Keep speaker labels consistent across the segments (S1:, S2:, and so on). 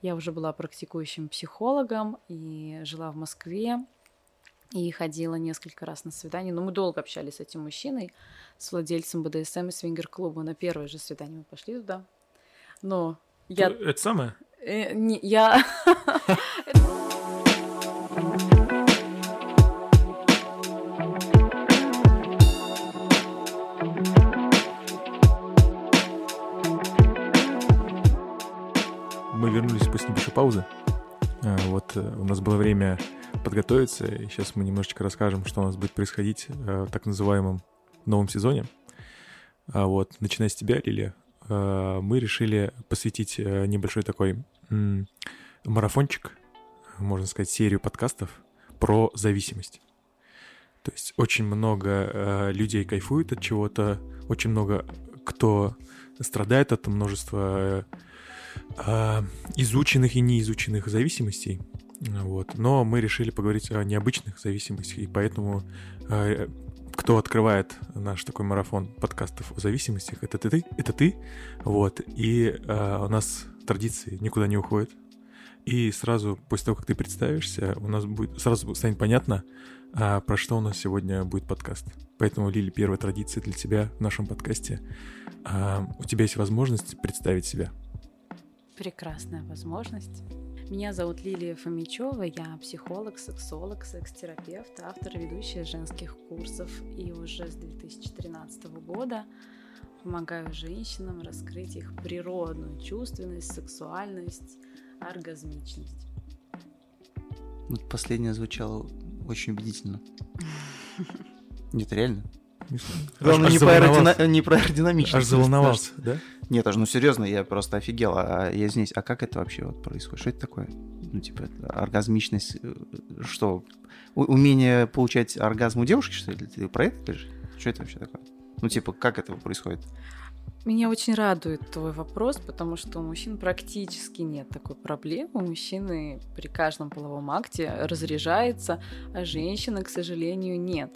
S1: Я уже была практикующим психологом и жила в Москве. И ходила несколько раз на свидание. Но мы долго общались с этим мужчиной, с владельцем БДСМ и свингер-клуба. На первое же свидание мы пошли туда. Но я...
S2: Это самое?
S1: Э, я...
S2: паузы. А, Вот э, у нас было время подготовиться, и сейчас мы немножечко расскажем, что у нас будет происходить э, в так называемом новом сезоне. А Вот, начиная с тебя, Лилия, э, мы решили посвятить э, небольшой такой марафончик, можно сказать, серию подкастов про зависимость. То есть очень много э, людей кайфует от чего-то, очень много кто страдает от множества э, э, изученных и неизученных зависимостей. Вот. Но мы решили поговорить о необычных зависимостях, и поэтому э, кто открывает наш такой марафон подкастов о зависимостях, это ты, это ты, вот. И э, у нас традиции никуда не уходят. И сразу после того, как ты представишься, у нас будет сразу станет понятно, а, про что у нас сегодня будет подкаст. Поэтому, Лили, первая традиция для тебя в нашем подкасте. А, у тебя есть возможность представить себя.
S1: Прекрасная возможность. Меня зовут Лилия Фомичева, я психолог, сексолог, секс-терапевт, автор и ведущая женских курсов. И уже с 2013 года помогаю женщинам раскрыть их природную чувственность, сексуальность, оргазмичность.
S3: Вот последнее звучало очень убедительно. Нет, реально. Главное,
S2: Аж
S3: не, про
S2: заволновался.
S3: аэродина- не про аэродинамичность.
S2: Аж заволновался, да?
S3: Нет, аж ну серьезно, я просто офигел. А я извиняюсь, а как это вообще вот происходит? Что это такое? Ну, типа, это оргазмичность, э, что? У- умение получать оргазм у девушки, что ли? Ты про это говоришь? Что это вообще такое? Ну, типа, как это происходит?
S1: Меня очень радует твой вопрос, потому что у мужчин практически нет такой проблемы. У мужчины при каждом половом акте разряжается, а женщины, к сожалению, нет.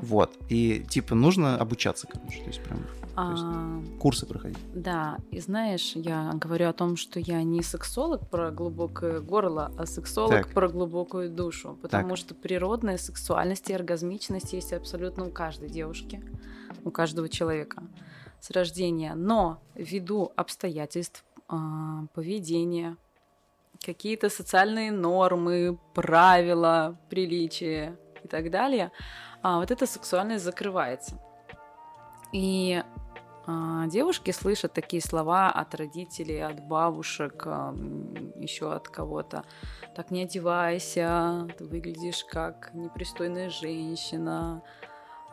S3: Вот. И, типа, нужно обучаться, короче. То есть, прям
S1: А,
S3: курсы проходить.
S1: да, и знаешь, я говорю о том, что я не сексолог про глубокое горло, а сексолог
S3: Так.
S1: про глубокую душу, потому
S3: Так.
S1: что природная сексуальность и оргазмичность есть абсолютно у каждой девушки, у каждого человека с рождения. Но ввиду обстоятельств, а, поведения, какие-то социальные нормы, правила, приличия и так далее, а, вот эта сексуальность закрывается. И а, девушки слышат такие слова от родителей, от бабушек, еще от кого-то. Так не одевайся, ты выглядишь как непристойная женщина.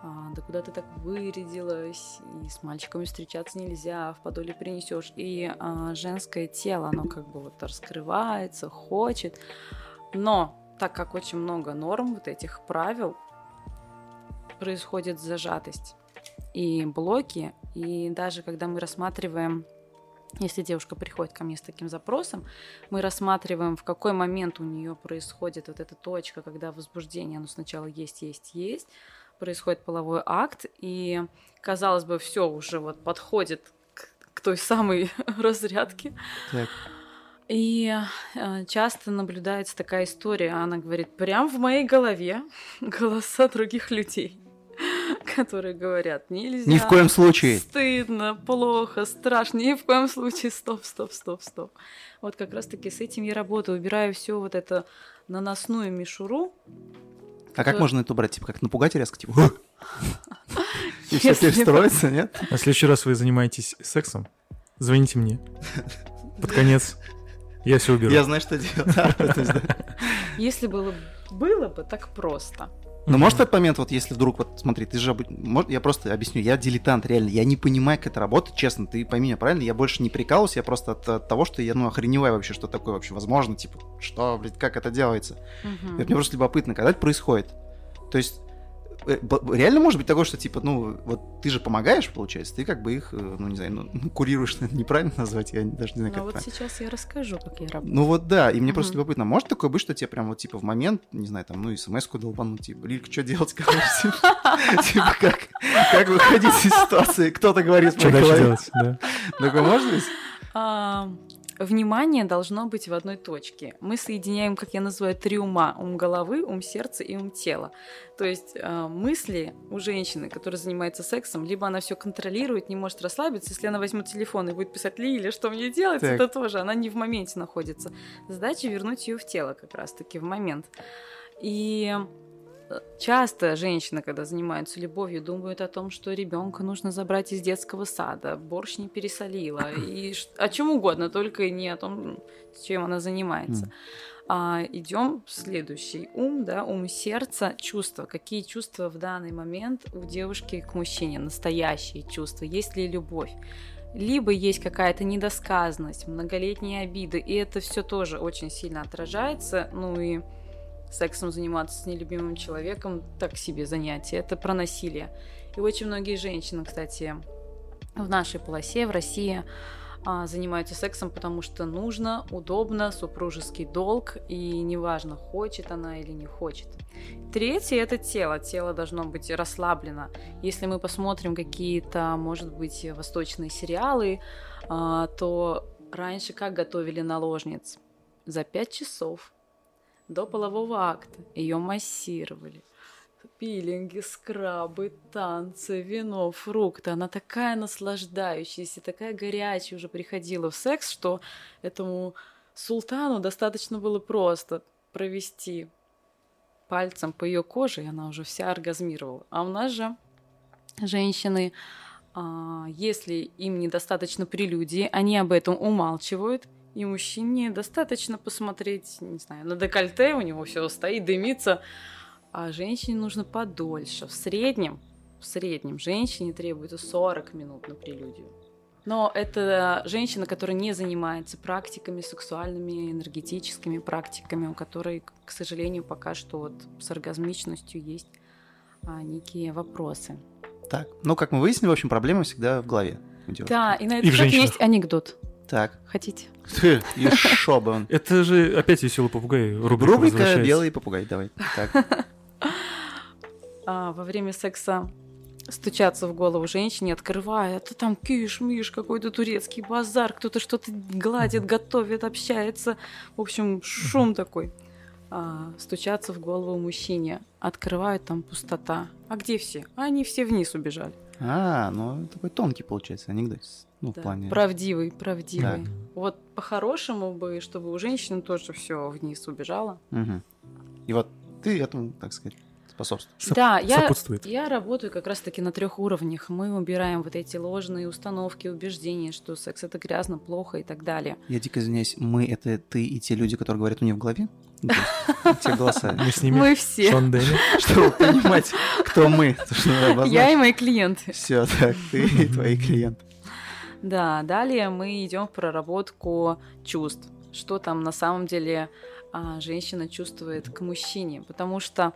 S1: а, да куда ты так вырядилась, и с мальчиками встречаться нельзя, в подоле принесешь. И а, женское тело, оно как бы вот раскрывается, хочет. Но так как очень много норм, вот этих правил, происходит зажатость и блоки. И даже когда мы рассматриваем, если девушка приходит ко мне с таким запросом, мы рассматриваем, в какой момент у нее происходит вот эта точка, когда возбуждение, оно сначала есть, есть, есть, происходит половой акт, и, казалось бы, все уже вот подходит к, к той самой разрядке.
S3: Так.
S1: И э, часто наблюдается такая история, она говорит, прям в моей голове голоса других людей, которые говорят, нельзя.
S3: Ни в коем случае.
S1: Стыдно, плохо, страшно. Ни в коем случае. Стоп, стоп, стоп, стоп. Вот как раз-таки с этим я работаю. Убираю все вот это наносную мишуру.
S3: А как
S1: Э.
S3: можно это убрать? Типа, как напугать резко? Типа, и все перестроится, нет?
S2: А в следующий раз вы занимаетесь сексом, звоните мне. Под конец. Я все уберу.
S3: Я знаю, что делать.
S1: Если было, было бы так просто.
S3: Но может в этот момент, вот если вдруг, вот смотри, ты же, может, я просто объясню, я дилетант, реально, я не понимаю, как это работает, честно, ты пойми меня правильно, я больше не прикалываюсь, я просто от, от того, что я, ну, охреневаю вообще, что такое вообще возможно, типа, что, блядь, как это делается. И вот мне просто любопытно, когда это происходит. То есть, реально может быть такое, что, типа, ну, вот ты же помогаешь, получается, ты как бы их, э, ну, не знаю, ну, ну, курируешь, наверное, неправильно назвать, я даже не знаю,
S1: Ну
S3: как
S1: вот
S3: правильно.
S1: сейчас я расскажу, как я работаю.
S3: Ну вот да, и мне просто
S1: Мгм.
S3: любопытно, может такое быть, что тебе прям вот типа в момент, не знаю, там, ну, смс-ку долбануть, типа, Лилька, что делать, короче, типа, как, как выходить из ситуации, кто-то говорит
S2: Что дальше делать? Да.
S3: Такое может быть?
S1: Внимание должно быть в одной точке. Мы соединяем, как я называю, три ума. Ум головы, ум сердца и ум тела. То есть э, мысли у женщины, которая занимается сексом, либо она все контролирует, не может расслабиться. Если она возьмет телефон и будет писать Лиле, что мне делать,
S3: Так.
S1: это тоже. Она не в моменте находится. Задача вернуть ее в тело как раз-таки в момент. И часто женщины, когда занимаются любовью, думают о том, что ребенка нужно забрать из детского сада, борщ не пересолила, и о чем угодно, только не о том, чем она занимается. А, идем в следующий ум, да, ум сердца, чувства. Какие чувства в данный момент у девушки к мужчине? Настоящие чувства. Есть ли любовь? Либо есть какая-то недосказанность, многолетние обиды, и это все тоже очень сильно отражается. Ну и сексом заниматься с нелюбимым человеком так себе занятие. Это про насилие. И очень многие женщины, кстати, в нашей полосе, в России, а, занимаются сексом, потому что нужно, удобно, супружеский долг, и неважно, хочет она или не хочет. Третье – это тело. Тело должно быть расслаблено. Если мы посмотрим какие-то, может быть, восточные сериалы, а, то раньше как готовили наложниц? За пять часов до полового акта ее массировали. Пилинги, скрабы, танцы, вино, фрукты. Она такая наслаждающаяся, такая горячая уже приходила в секс, что этому султану достаточно было просто провести пальцем по ее коже, и она уже вся оргазмировала. А у нас же женщины, а, если им недостаточно прелюдии, они об этом умалчивают, и мужчине достаточно посмотреть, не знаю, на декольте, у него все стоит, дымится, а женщине нужно подольше. В среднем, в среднем женщине требуется 40 минут на прелюдию. Но это женщина, которая не занимается практиками сексуальными, энергетическими практиками, у которой, к сожалению, пока что вот с оргазмичностью есть а, некие вопросы.
S3: Так, ну, как мы выяснили, в общем, проблема всегда в голове. у девушки.
S1: Да, и на
S2: И
S1: этот
S2: в
S1: счет есть анекдот.
S3: Так,
S1: Хотите?
S3: и он.
S2: Это же опять веселый попугай. Рубрика,
S3: Рубрика. «Белый попугай», давай. Так,
S1: а, во время секса стучаться в голову женщине, открывая, это там киш-миш, какой-то турецкий базар, кто-то что-то гладит, готовит, общается. В общем, шум такой. А, стучаться в голову мужчине, открывают, там пустота. А где все? А Они все вниз убежали.
S3: А, ну, такой тонкий получается анекдот. Ну, в
S1: Да,
S3: плане...
S1: Правдивый, правдивый.
S3: Так.
S1: Вот по-хорошему бы, чтобы у женщины тоже все вниз убежало.
S3: Мгм. И вот ты этому, так сказать, способствуешь.
S2: Соп-
S1: да, я, я работаю как раз-таки на трех уровнях. Мы убираем вот эти ложные установки, убеждения, что секс это грязно, плохо и так далее.
S3: Я дико извиняюсь, мы — это ты и те люди, которые говорят у нее в голове? Ну, Те голоса.
S2: Мы с ними.
S1: Мы все.
S2: Шон Дэми.
S3: Чтобы понимать, кто мы.
S1: Я и мои клиенты.
S3: Все, так, ты и твои клиенты.
S1: Да, далее мы идем в проработку чувств. Что там на самом деле а, женщина чувствует к мужчине. Потому что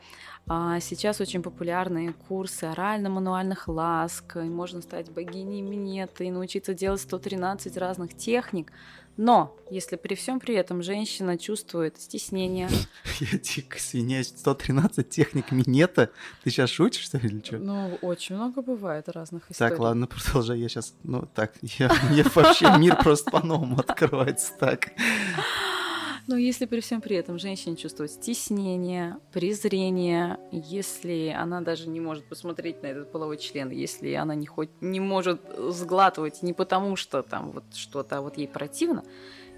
S1: а, сейчас очень популярны курсы орально-мануальных ласк, и можно стать богиней минета и научиться делать 113 разных техник. Но если при всем при этом женщина чувствует стеснение,
S3: Я дико извиняюсь, 113 техник минета. Ты сейчас шутишь, что ли, или что?
S1: ну, очень много бывает разных историй.
S3: Так, ладно, продолжай. Я сейчас, ну, так, я, мне вообще мир просто по-новому открывается. Так,
S1: Но если при всем при этом женщина чувствует стеснение, презрение, если она даже не может посмотреть на этот половой член, если она не, хоть, не может сглатывать не потому, что там вот что-то а вот ей противно,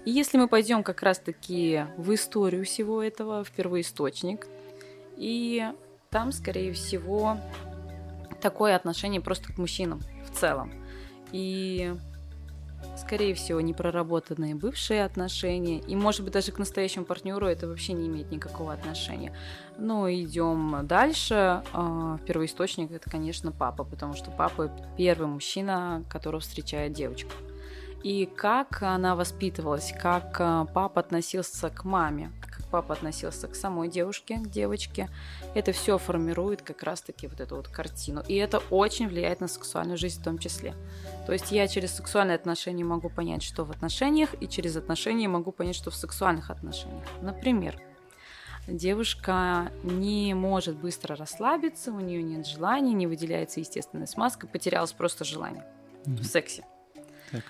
S1: и если мы пойдем как раз-таки в историю всего этого, в первоисточник, и там, скорее всего, такое отношение просто к мужчинам в целом. И скорее всего, непроработанные бывшие отношения, и, может быть, даже к настоящему партнеру это вообще не имеет никакого отношения. Но идем дальше. А, Первоисточник это, конечно, папа, потому что папа первый мужчина, которого встречает девочка. И как она воспитывалась, как а, папа относился к маме, папа относился к самой девушке, к девочке, это все формирует как раз-таки вот эту вот картину. И это очень влияет на сексуальную жизнь в том числе. То есть я через сексуальные отношения могу понять, что в отношениях, и через отношения могу понять, что в сексуальных отношениях. Например, девушка не может быстро расслабиться, у нее нет желания, не выделяется естественная смазка, потерялось просто желание в сексе.
S3: Так.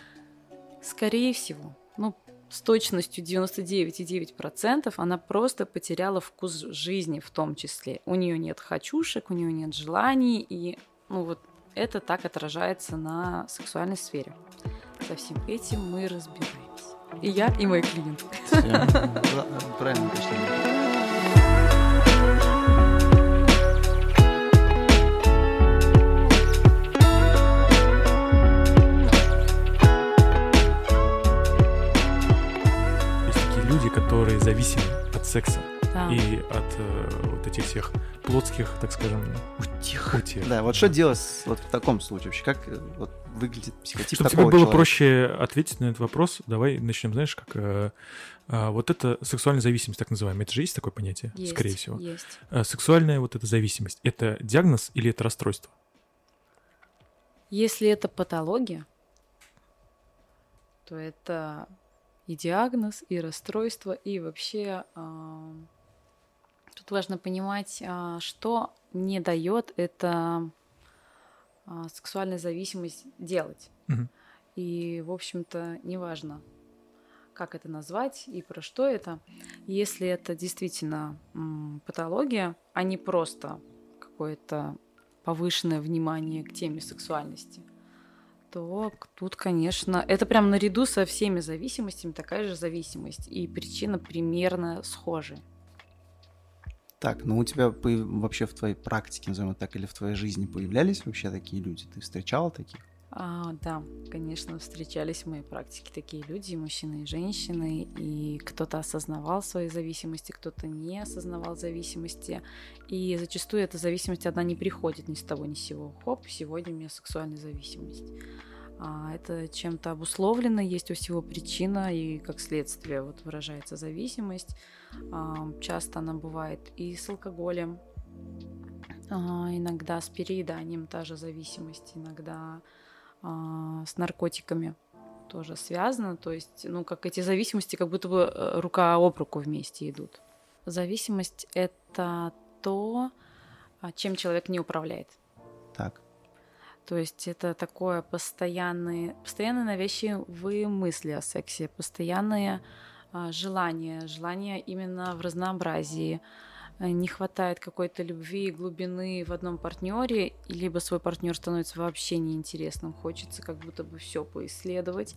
S1: Скорее всего, ну, с точностью 99,9% она просто потеряла вкус жизни в том числе. У нее нет хочушек, у нее нет желаний, и ну вот это так отражается на сексуальной сфере. Со всем этим мы разбираемся. И я, и мой клиент.
S3: Правильно пришли.
S2: Которые зависимы от секса да. и от э, вот этих всех плотских, так скажем, утех. утех.
S3: Да, вот что делать вот в таком случае вообще? Как э, вот, выглядит психотип
S2: Чтобы
S3: такого
S2: тебе было
S3: человека?
S2: проще ответить на этот вопрос, давай начнем, знаешь, как э, э, вот это сексуальная зависимость, так называемая, это же есть такое понятие,
S1: есть,
S2: скорее всего.
S1: Есть.
S2: Э, сексуальная вот эта зависимость, это диагноз или это расстройство?
S1: Если это патология, то это и диагноз, и расстройство, и вообще тут важно понимать, э, что не дает это э, сексуальная зависимость делать.
S2: Мгм.
S1: И, в общем-то, неважно, как это назвать и про что это. Если это действительно патология, а не просто какое-то повышенное внимание к теме сексуальности, то тут, конечно, это прям наряду со всеми зависимостями такая же зависимость. И причина примерно схожая.
S3: Так, ну у тебя вообще в твоей практике, назовем так, или в твоей жизни появлялись вообще такие люди? Ты встречала таких?
S1: А, да, конечно, встречались в моей практике такие люди, и мужчины, и женщины, и кто-то осознавал свои зависимости, кто-то не осознавал зависимости, и зачастую эта зависимость одна не приходит ни с того ни с сего. Хоп, сегодня у меня сексуальная зависимость. А, это чем-то обусловлено, есть у всего причина, и как следствие вот выражается зависимость. А, часто она бывает и с алкоголем, а, иногда с перееданием та же зависимость, иногда с наркотиками тоже связано. То есть, ну, как эти зависимости, как будто бы э, рука об руку вместе идут. Зависимость — это то, а, чем человек не управляет.
S3: Так.
S1: То есть это такое постоянные, постоянно навязчивые мысли о сексе, постоянные а, желания, желания именно в разнообразии. Э, Не хватает какой-то любви и глубины в одном партнере, либо свой партнер становится вообще неинтересным, хочется как будто бы все поисследовать.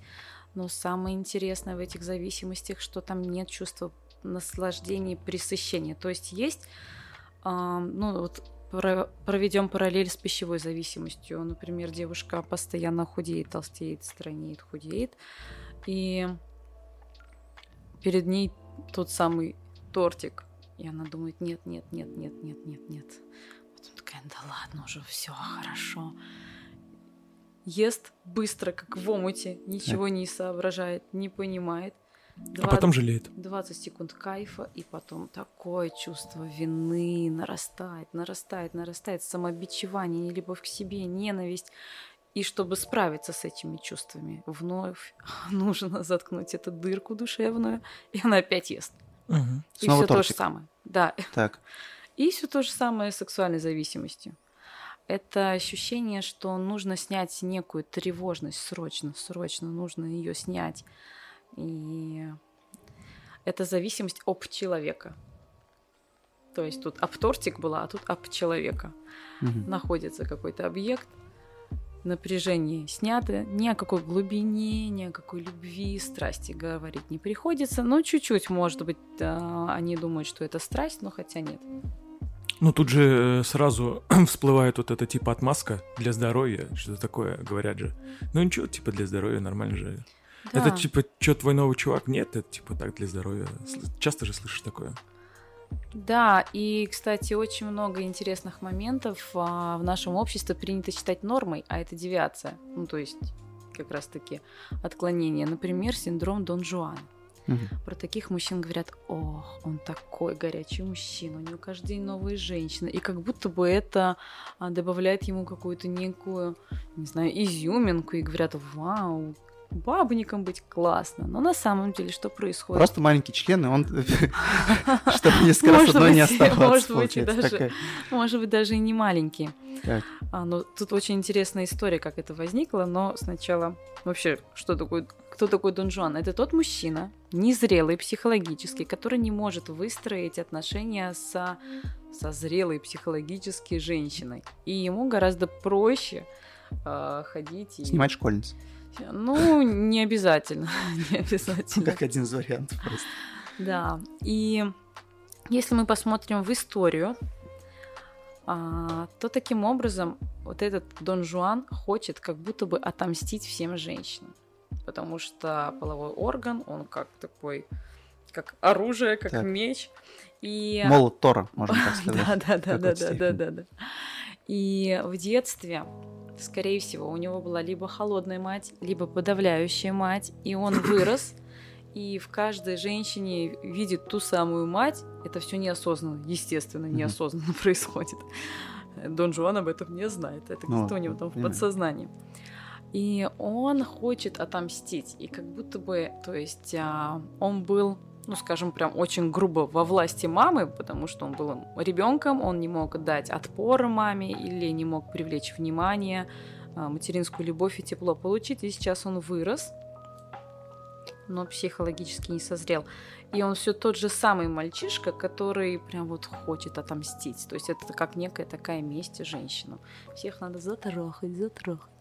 S1: Но самое интересное в этих зависимостях, что там нет чувства наслаждения и пресыщения. То есть есть, ну вот про- проведем параллель с пищевой зависимостью. Например, девушка постоянно худеет, толстеет, странеет, худеет. И перед ней тот самый тортик. И она думает, нет, нет, нет, нет, нет, нет, нет. Потом такая, да ладно уже, все хорошо. Ест быстро, как в омуте, ничего не соображает, не понимает.
S2: А потом жалеет.
S1: 20 секунд кайфа, и потом такое чувство вины нарастает, нарастает, нарастает, самобичевание, нелюбовь к себе, ненависть. И чтобы справиться с этими чувствами, вновь нужно заткнуть эту дырку душевную, и она опять ест.
S2: Мгм.
S1: И
S3: Снова
S1: все то же
S3: тортик.
S1: самое. Да.
S3: Так.
S1: И все то же самое с сексуальной зависимостью. Это ощущение, что нужно снять некую тревожность срочно, срочно нужно ее снять. И это зависимость об человека. То есть тут об тортик была, а тут об человека.
S3: Мгм.
S1: Находится какой-то объект, напряжение снято, ни о какой глубине, ни о какой любви, страсти говорить не приходится. Но чуть-чуть, может быть, они думают, что это страсть, но хотя нет.
S2: Ну, тут же э, сразу всплывает вот эта типа отмазка для здоровья, что-то такое, говорят же. Ну ничего, типа для здоровья нормально же. Это
S1: Да.
S2: типа, что, твой новый чувак? Нет, это типа так для здоровья. Часто же слышишь такое.
S1: Да, и, кстати, очень много интересных моментов а, в нашем обществе принято считать нормой, а это девиация. Ну, то есть, как раз-таки отклонение. Например, синдром Дон Жуана.
S3: Мгм.
S1: Про таких мужчин говорят, ох, он такой горячий мужчина, у него каждый день новые женщины. И как будто бы это а, добавляет ему какую-то некую, не знаю, изюминку. И говорят, вау, бабником быть классно. Но на самом деле что происходит?
S3: Просто маленький член, и он, чтобы несколько раз одной не оставалось,
S1: может быть, даже-. Может быть, даже и не маленький. А, ну, тут очень интересная история, как это возникло, но сначала вообще, что такое, кто такой Дон Жуан? Это тот мужчина, незрелый психологически, который не может выстроить отношения со, со зрелой психологически женщиной. И ему гораздо проще а, ходить и...
S3: Снимать школьниц.
S1: Ну, не обязательно, не обязательно.
S3: Как один из вариантов просто.
S1: Да, и если мы посмотрим в историю, а, то таким образом вот этот Дон Жуан хочет как будто бы отомстить всем женщинам. Потому что половой орган, он как такой, как оружие, как
S3: Так.
S1: меч. И...
S3: Молот Тора, можно так сказать.
S1: Да, да, да, да, да, да, да. И в детстве, скорее всего, у него была либо холодная мать, либо подавляющая мать, и он вырос, и в каждой женщине видит ту самую мать. Это все неосознанно, естественно, неосознанно происходит. Дон Жуан об этом не знает. Это
S3: Ну,
S1: где-то у него там в подсознании. И он хочет отомстить. И как будто бы, то есть, а, он был, ну, скажем, прям очень грубо во власти мамы, потому что он был ребенком, он не мог дать отпор маме или не мог привлечь внимание, а, материнскую любовь и тепло получить. И сейчас он вырос, но психологически не созрел. И он все тот же самый мальчишка, который прям вот хочет отомстить. То есть это как некая такая месть женщинам. Всех надо затрахать, затрахать.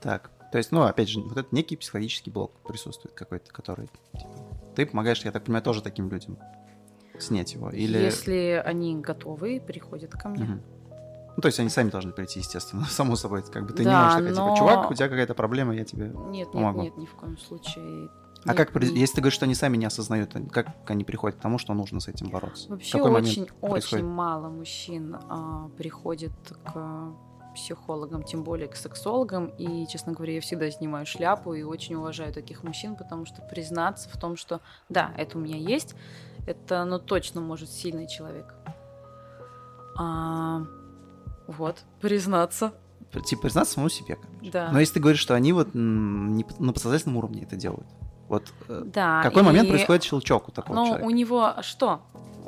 S3: Так, то есть, ну, опять же, вот этот некий психологический блок присутствует какой-то, который... типа, ты помогаешь, я так понимаю, тоже таким людям снять его? Или...
S1: Если они готовы приходят ко мне.
S3: Мгм. Ну, то есть они сами должны прийти, естественно, само собой. Как бы ты не
S1: Да,
S3: можешь сказать,
S1: но-
S3: типа, чувак, у тебя какая-то проблема, я тебе...
S1: Нет, нет,
S3: Помогу.
S1: нет, ни в коем случае.
S3: А
S1: Нет,
S3: как, при-
S1: не-
S3: если ты говоришь, что они сами не осознают, как они приходят к тому, что нужно с этим бороться?
S1: Вообще
S3: момент
S1: очень, мало мужчин а, приходит к психологам, тем более к сексологам. И, честно говоря, я всегда снимаю шляпу и очень уважаю таких мужчин, потому что признаться в том, что да, это у меня есть, это, ну, точно может сильный человек. А, вот, признаться,
S3: Типа, признаться самому себе, короче.
S1: да.
S3: Но если ты говоришь, что они вот на подсознательном уровне это делают, вот э,
S1: да,
S3: какой момент
S1: и-
S3: происходит щелчок у такого
S1: Но
S3: человека?
S1: у него что?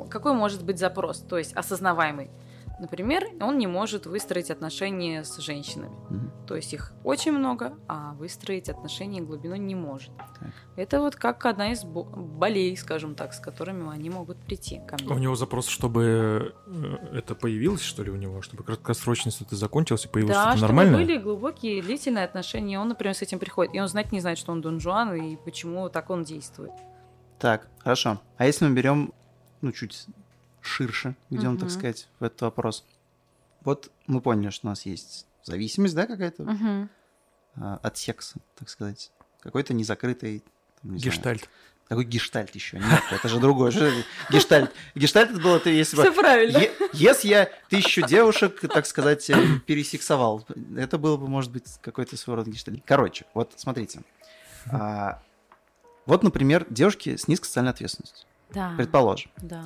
S1: Какой может быть запрос? То есть осознаваемый. Например, он не может выстроить отношения с женщинами.
S3: Мгм.
S1: То есть их очень много, а выстроить отношения глубину не может.
S3: Так.
S1: Это вот как одна из бо- болей, скажем так, с которыми они могут прийти ко мне.
S2: У него запрос, чтобы э, это появилось, что ли, у него, чтобы краткосрочность это закончилась и появилось
S1: Да,
S2: что-то
S1: чтобы
S2: нормальное?
S1: были глубокие, длительные отношения. Он, например, с этим приходит. И он знать не знает, что он Дон Жуан и почему так он действует.
S3: Так, хорошо. А если мы берем, ну, чуть ширше, идем, так
S1: Мгм.
S3: сказать, в этот вопрос. Вот мы поняли, что у нас есть зависимость, да, какая-то а, от секса, так сказать. Какой-то незакрытый... там, не знаю,
S2: Гештальт.
S3: Какой гештальт еще? Нет, это же другое. Что? Гештальт. Гештальт это было, ты если бы...
S1: Все правильно.
S3: Е- Если я тысячу девушек, так сказать, э, пересексовал, это было бы, может быть, какой-то своего рода гештальт. Короче, вот смотрите. А, Вот, например, девушки с низкой социальной ответственностью.
S1: Да.
S3: Предположим.
S1: Да.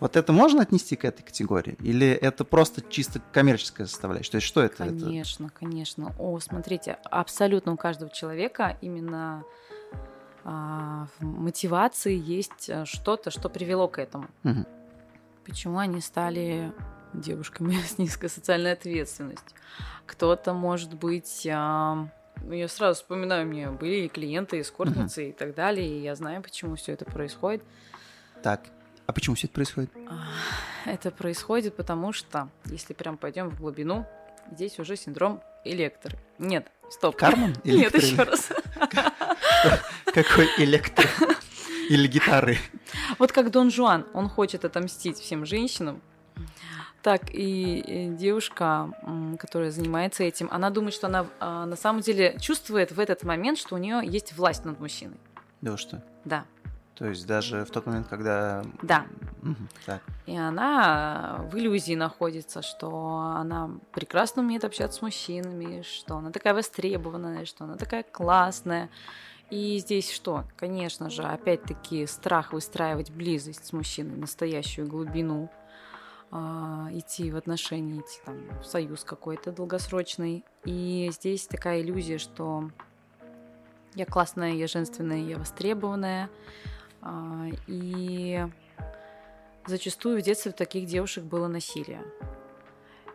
S3: Вот это можно отнести к этой категории? Или это просто чисто коммерческая составляющая? То есть что это? Это-
S1: Конечно, конечно. О, смотрите, абсолютно у каждого человека именно а, в мотивации есть э, что-то, что привело к этому.
S3: Мгм.
S1: Почему они стали девушками с низкой социальной ответственностью? Кто-то, может быть, а, ну, я сразу вспоминаю, у меня были и клиенты, эскортницы и так далее, и я знаю, почему все это происходит.
S3: Так, а почему все это происходит?
S1: А, Это происходит потому, что, если прям пойдем в глубину, здесь уже синдром электро. Нет, стоп.
S3: Карман?
S1: Нет, еще раз.
S3: Какой электро? Или гитары?
S1: Вот как Дон Жуан, он хочет отомстить всем женщинам. Так и девушка, которая занимается этим, она думает, что она а, на самом деле чувствует в этот момент, что у нее есть власть над мужчиной.
S3: Да что?
S1: Да,
S3: То есть даже в тот момент, когда...
S1: да.
S3: Мгм, Так.
S1: И она в иллюзии находится, что она прекрасно умеет общаться с мужчинами, что она такая востребованная, что она такая классная. И здесь что? Конечно же, опять-таки страх выстраивать близость с мужчиной, настоящую глубину, а, идти в отношения, идти там в союз какой-то долгосрочный. И здесь такая иллюзия, что Я классная, я женственная, я востребованная. А, и зачастую в детстве у таких девушек было насилие.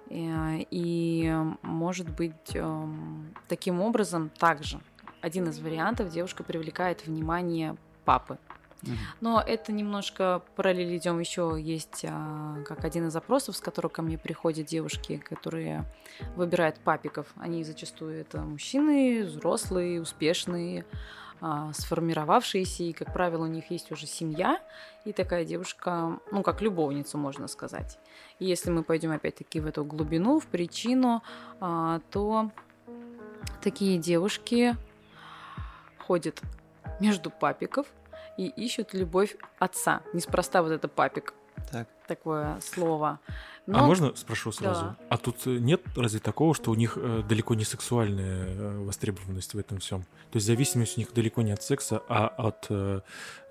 S1: И, может быть, эм, таким образом также один из вариантов девушка привлекает внимание папы. Но это немножко параллель идем еще есть а, как один из запросов, с которого ко мне приходят девушки, которые выбирают папиков. Они зачастую это мужчины, взрослые, успешные, а, сформировавшиеся, и, как правило, у них есть уже семья, и такая девушка, ну, как любовница, можно сказать. И если мы пойдем опять-таки в эту глубину, в причину, а, то такие девушки ходят между папиков и ищут любовь отца. Неспроста вот это папик.
S3: Так.
S1: Такое слово.
S2: А
S1: Но-
S2: можно спрошу сразу?
S1: Да.
S2: А тут э, нет разве такого, что у них э, далеко не сексуальная э, востребованность в этом всем? То есть зависимость у них далеко не от секса, а от э,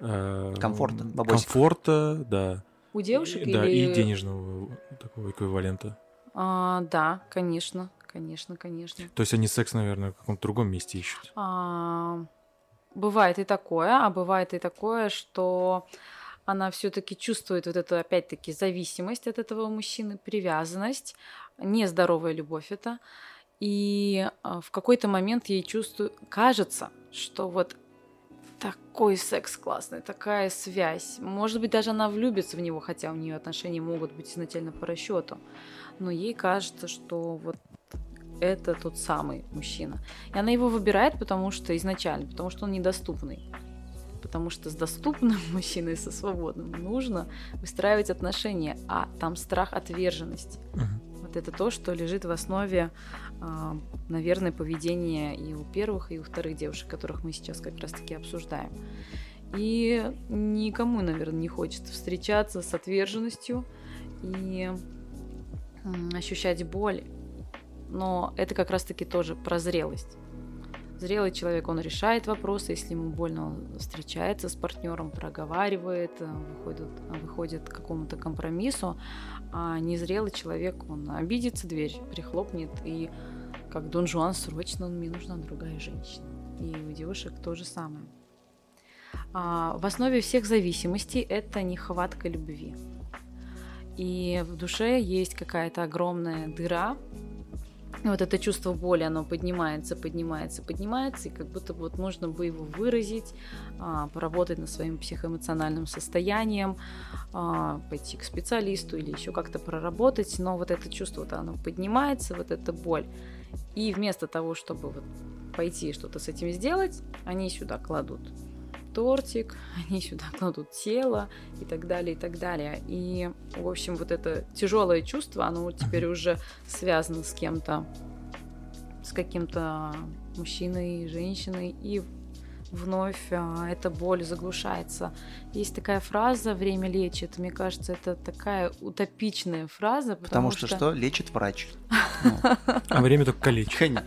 S2: э,
S3: Комфорта, бабосиков.
S2: комфорта, да,
S1: У девушек
S2: и, да,
S1: или...
S2: и денежного такого эквивалента.
S1: А, да, конечно, конечно, конечно.
S2: То есть они секс, наверное, в каком-то другом месте ищут.
S1: А, бывает и такое, а бывает и такое, что она все-таки чувствует вот эту, опять-таки, зависимость от этого мужчины, привязанность, нездоровая любовь это. И а, в какой-то момент ей чувствует, кажется, что вот такой секс классный, такая связь. Может быть, даже она влюбится в него, хотя у нее отношения могут быть изначально по расчету. Но ей кажется, что вот это тот самый мужчина. И она его выбирает, потому что изначально, потому что он недоступный. Потому что с доступным мужчиной, со свободным, нужно выстраивать отношения, а там страх отверженности.
S2: Мгм.
S1: Вот это то, что лежит в основе, а, наверное, поведения и у первых, и у вторых девушек, которых мы сейчас как раз-таки обсуждаем. И никому, наверное, не хочется встречаться с отверженностью и ощущать боль. Но это как раз-таки тоже про зрелость. Зрелый человек, он решает вопросы, если ему больно, он встречается с партнером, проговаривает, э, выходит, выходит к какому-то компромиссу, а незрелый человек, он обидится, дверь прихлопнет, и как Дон Жуан, срочно мне нужна другая женщина. И у девушек то же самое. А, в основе всех зависимостей это нехватка любви. И в душе есть какая-то огромная дыра, вот это чувство боли, оно поднимается, поднимается, поднимается, и как будто вот нужно бы его выразить, а, поработать над своим психоэмоциональным состоянием, а, пойти к специалисту или еще как-то проработать, но вот это чувство, вот оно поднимается, вот эта боль. И вместо того, чтобы вот пойти что-то с этим сделать, они сюда кладут тортик, они сюда кладут тело и так далее, и так далее. И, в общем, вот это тяжелое чувство, оно вот теперь уже связано с кем-то, с каким-то мужчиной, женщиной, и вновь а, эта боль заглушается. Есть такая фраза «время лечит». Мне кажется, это такая утопичная фраза,
S3: Потому,
S1: потому,
S3: что, что лечит врач.
S2: А время только калечит.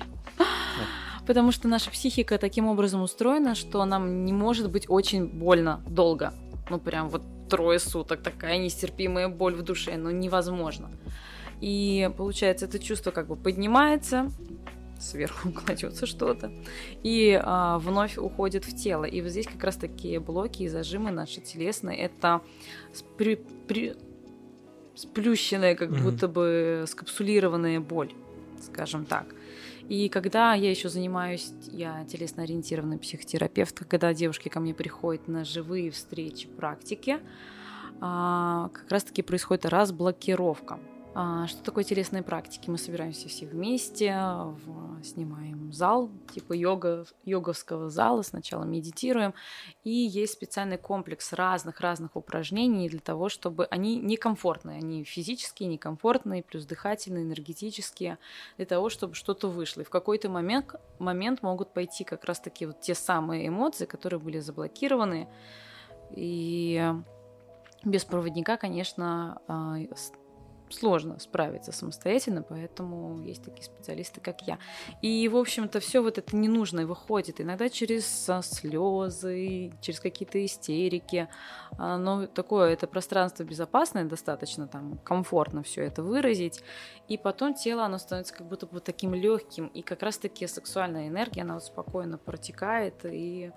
S1: Потому что наша психика таким образом устроена, что нам не может быть очень больно долго. Ну, прям вот трое суток, такая нестерпимая боль в душе, ну, невозможно. И получается, это чувство как бы поднимается, сверху кладется что-то, и а, вновь уходит в тело. И вот здесь как раз такие блоки и зажимы наши телесные, это спри- при- сплющенная, как
S2: Мгм.
S1: будто бы скапсулированная боль, скажем так. И когда я еще занимаюсь, я телесно-ориентированный психотерапевт, когда девушки ко мне приходят на живые встречи, практики, а, как раз-таки происходит разблокировка. А, Что такое телесные практики? Мы собираемся все вместе, в- снимаем зал, типа йога, йоговского зала, сначала медитируем, и есть специальный комплекс разных-разных упражнений для того, чтобы они некомфортные, они физические, некомфортные, плюс дыхательные, энергетические, для того, чтобы что-то вышло. И в какой-то момент, момент могут пойти как раз-таки вот те самые эмоции, которые были заблокированы, и без проводника, конечно, а, сложно справиться самостоятельно, поэтому есть такие специалисты, как я. И, в общем-то, все вот это ненужное выходит иногда через а, слезы, через какие-то истерики. А, но такое, это пространство безопасное достаточно, там, комфортно все это выразить. И потом тело, оно становится как будто бы таким легким, и как раз-таки сексуальная энергия, она вот спокойно протекает, и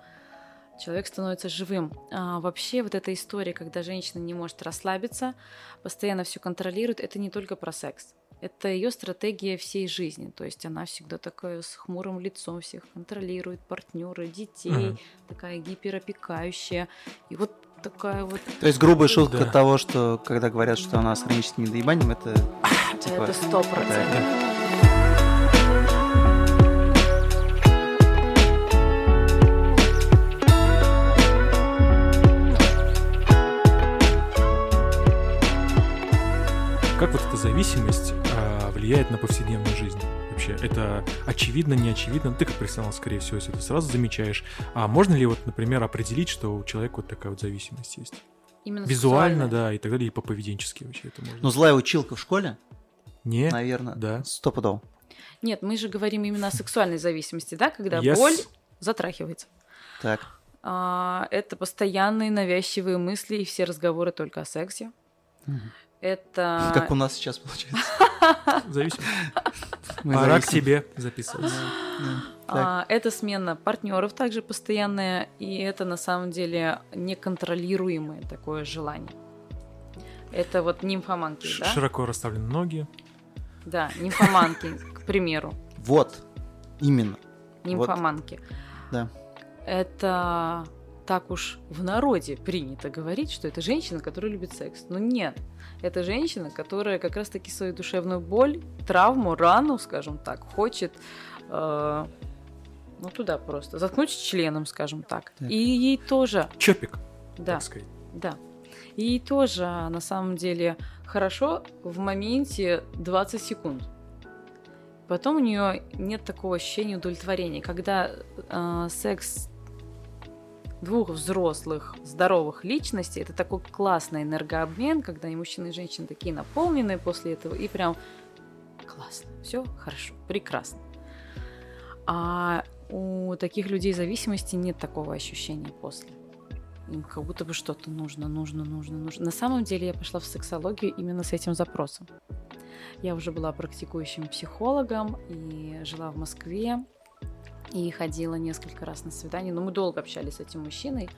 S1: человек становится живым. А вообще вот эта история, когда женщина не может расслабиться, постоянно все контролирует, это не только про секс. Это ее стратегия всей жизни. То есть она всегда такая с хмурым лицом всех контролирует, партнеры, детей, mm такая гиперопекающая. И вот такая вот...
S3: То есть грубая шутка да. того, что когда говорят, что она с хроническим недоебанием, это...
S1: Типа, это сто процентов.
S2: Зависимость а, влияет на повседневную жизнь? Вообще, это очевидно, не очевидно? Ты как профессионал, скорее всего, если это сразу замечаешь. А можно ли вот, например, определить, что у человека вот такая вот зависимость есть?
S1: Именно
S2: Визуально, да, и так далее, и по-поведенчески вообще это можно.
S3: Ну, злая училка в школе?
S2: Не.
S3: Наверное.
S2: Да.
S3: Стопудово.
S1: Нет, мы же говорим именно о сексуальной зависимости, да, когда yes. боль затрахивается.
S3: Так.
S1: А, это постоянные навязчивые мысли и все разговоры только о сексе.
S3: Угу.
S1: Это...
S3: Как у нас сейчас получается.
S2: Зависим. Пора к тебе записываться.
S1: А, это смена партнеров также постоянная, и это на самом деле неконтролируемое такое желание. Это вот нимфоманки, Ш- да?
S2: Широко расставлены ноги.
S1: Да, нимфоманки, к примеру.
S3: Вот, именно.
S1: Нимфоманки.
S3: Да.
S1: Это так уж в народе принято говорить, что это женщина, которая любит секс. Но нет, это женщина, которая как раз-таки свою душевную боль, травму, рану, скажем так, хочет э, ну туда просто заткнуть членом, скажем так. так. И ей тоже.
S2: Чопик.
S1: Да.
S2: Так сказать.
S1: Да. И ей тоже на самом деле хорошо в моменте 20 секунд. Потом у нее нет такого ощущения удовлетворения, когда э, секс двух взрослых, здоровых личностей. Это такой классный энергообмен, когда и мужчина, и женщина такие наполненные после этого, и прям классно, все хорошо, прекрасно. А у таких людей зависимости нет такого ощущения после. Им как будто бы что-то нужно, нужно, нужно, нужно. На самом деле я пошла в сексологию именно с этим запросом. Я уже была практикующим психологом и жила в Москве и ходила несколько раз на свидание. Но мы долго общались с этим мужчиной,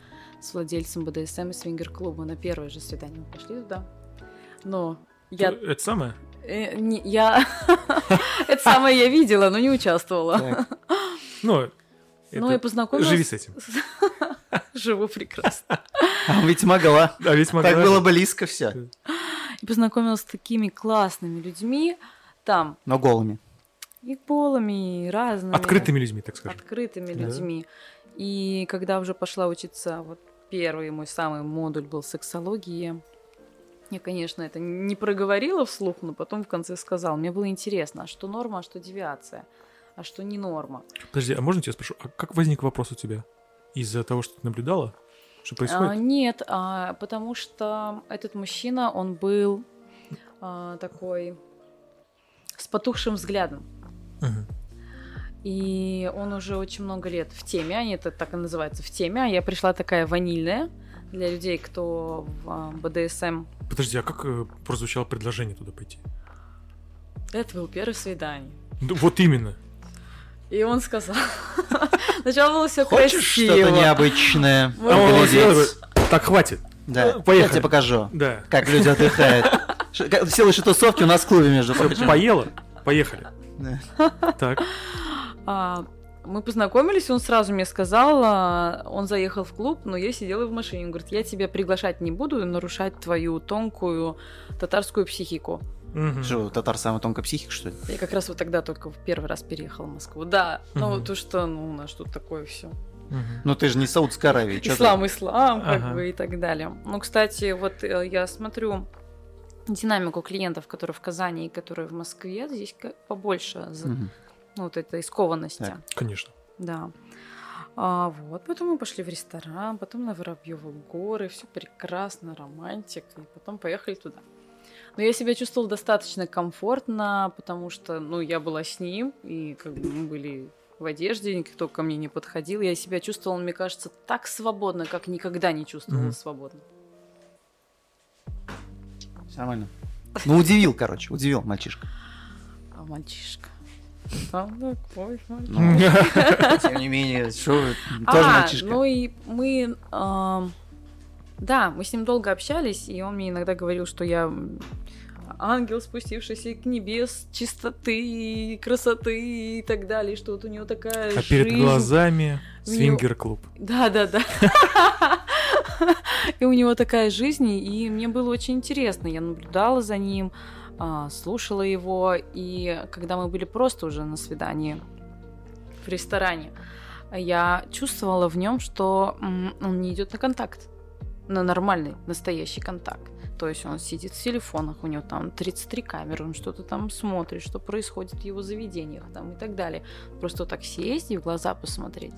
S1: с владельцем БДСМ и свингер-клуба. На первое же свидание мы пошли туда. Но я...
S2: Это самое?
S1: Э, не, я... Это самое я видела, но не участвовала.
S2: Ну,
S1: ну, и познакомилась...
S2: Живи с этим.
S1: Живу прекрасно.
S3: А ведь могла.
S2: А ведь могла.
S3: Так было близко все.
S1: И познакомилась с такими классными людьми там.
S3: Но голыми.
S1: И полами, и разными.
S2: Открытыми людьми, так скажем.
S1: Открытыми да. людьми. И когда уже пошла учиться, вот первый мой самый модуль был сексология. Я, конечно, это не проговорила вслух, но потом в конце сказал. Мне было интересно, а что норма, а что девиация, а что не норма.
S2: Подожди, а можно тебя спрошу, а как возник вопрос у тебя? Из-за того, что ты наблюдала? Что происходит?
S1: А, нет, а, потому что этот мужчина, он был а, такой с потухшим взглядом. И он уже очень много лет в теме, они это так и называется, в теме. А я пришла такая ванильная для людей, кто в а, БДСМ.
S2: Подожди, а как э, прозвучало предложение туда пойти?
S1: Это был первое свидание.
S2: Ну, вот именно.
S1: И он сказал. Сначала было все
S3: красиво.
S1: Хочешь
S3: что-то необычное?
S2: Так, хватит.
S3: Да, ну, поехали. Я тебе покажу,
S2: да.
S3: как люди отдыхают. Все лучше тусовки у нас в клубе, между прочим.
S2: Поела? Поехали. Так.
S1: А, мы познакомились, он сразу мне сказал, а, он заехал в клуб, но я сидела в машине. Он говорит, я тебя приглашать не буду, нарушать твою тонкую татарскую психику.
S3: Угу. Что, татар самая тонкая психика, что ли?
S1: Я как раз вот тогда только в первый раз переехала в Москву. Да, угу. ну то, что ну, у нас тут такое все.
S3: Угу. Ну ты же не Саудская Аравия.
S1: Ислам, ислам, как ага. бы и так далее. Ну, кстати, вот э, я смотрю динамику клиентов, которые в Казани и которые в Москве, здесь побольше угу. ну, вот этой скованности. Так.
S2: Конечно.
S1: Да. А, вот, потом мы пошли в ресторан, потом на Воробьевы горы, все прекрасно, романтик, и потом поехали туда. Но я себя чувствовала достаточно комфортно, потому что, ну, я была с ним, и как бы мы были в одежде, никто ко мне не подходил. Я себя чувствовала, мне кажется, так свободно, как никогда не чувствовала
S2: Мгм.
S1: свободно.
S3: Всё Нормально. Ну, удивил, короче, удивил мальчишка.
S1: А мальчишка. Там такой мальчишка.
S3: Ну, тем не менее, что вы, тоже
S1: А,
S3: мальчишка.
S1: ну и мы... да, мы с ним долго общались, и он мне иногда говорил, что я ангел, спустившийся к небес чистоты и красоты и так далее, что вот у него такая
S2: А перед глазами свингер-клуб.
S1: Да, да, да. И у него такая жизнь, и мне было очень интересно. Я наблюдала за ним, а, слушала его, и когда мы были просто уже на свидании в ресторане, я чувствовала в нем, что он не идет на контакт, на нормальный, настоящий контакт. То есть он сидит в телефонах, у него там 33 камеры, он что-то там смотрит, что происходит в его заведениях там и так далее. Просто так сесть и в глаза посмотреть.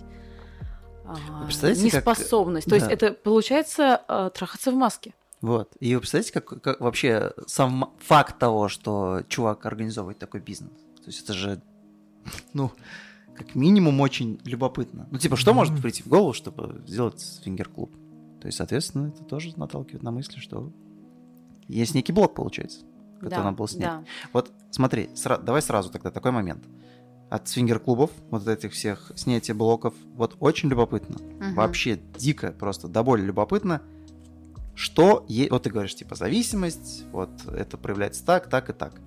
S1: А,
S3: представляете, как-
S1: неспособность. То есть
S3: да.
S1: это получается э, трахаться в маске.
S3: Вот. И вы представляете, как, как вообще сам факт того, что чувак организовывает такой бизнес. То есть это же, ну, как минимум очень любопытно. Ну, типа, что
S2: Мгм.
S3: может прийти в голову, чтобы сделать фингер-клуб? То есть, соответственно, это тоже наталкивает на мысли, что есть некий блок, получается, который
S1: да,
S3: надо было снять.
S1: да.
S3: Вот смотри, сра- давай сразу тогда такой момент. От свингер-клубов, вот этих всех снятия блоков, вот очень любопытно.
S1: Мгм.
S3: Вообще дико, просто до боли любопытно, что е- вот ты говоришь, типа, зависимость, вот это проявляется так, так и так.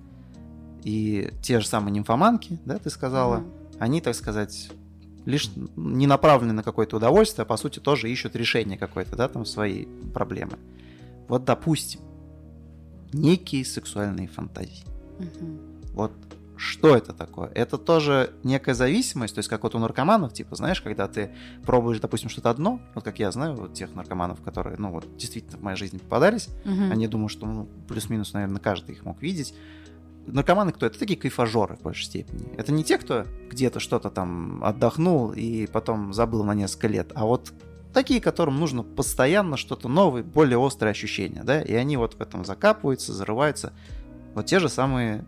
S3: И те же самые нимфоманки, да, ты сказала,
S1: Мгм.
S3: они, так сказать, лишь не направлены на какое-то удовольствие, а по сути тоже ищут решение какое-то, да, там свои проблемы. Вот, допустим, некие сексуальные фантазии.
S1: Мгм.
S3: Вот что это такое? Это тоже некая зависимость, то есть как вот у наркоманов, типа, знаешь, когда ты пробуешь, допустим, что-то одно, вот как я знаю, вот тех наркоманов, которые, ну вот, действительно в моей жизни попадались,
S1: Мгм.
S3: они думаю, что, ну, плюс-минус, наверное, каждый их мог видеть. Наркоманы кто? Это такие кайфажоры в большей степени. Это не те, кто где-то что-то там отдохнул и потом забыл на несколько лет, а вот такие, которым нужно постоянно что-то новое, более острые ощущения, да, и они вот в этом закапываются, зарываются. Вот те же самые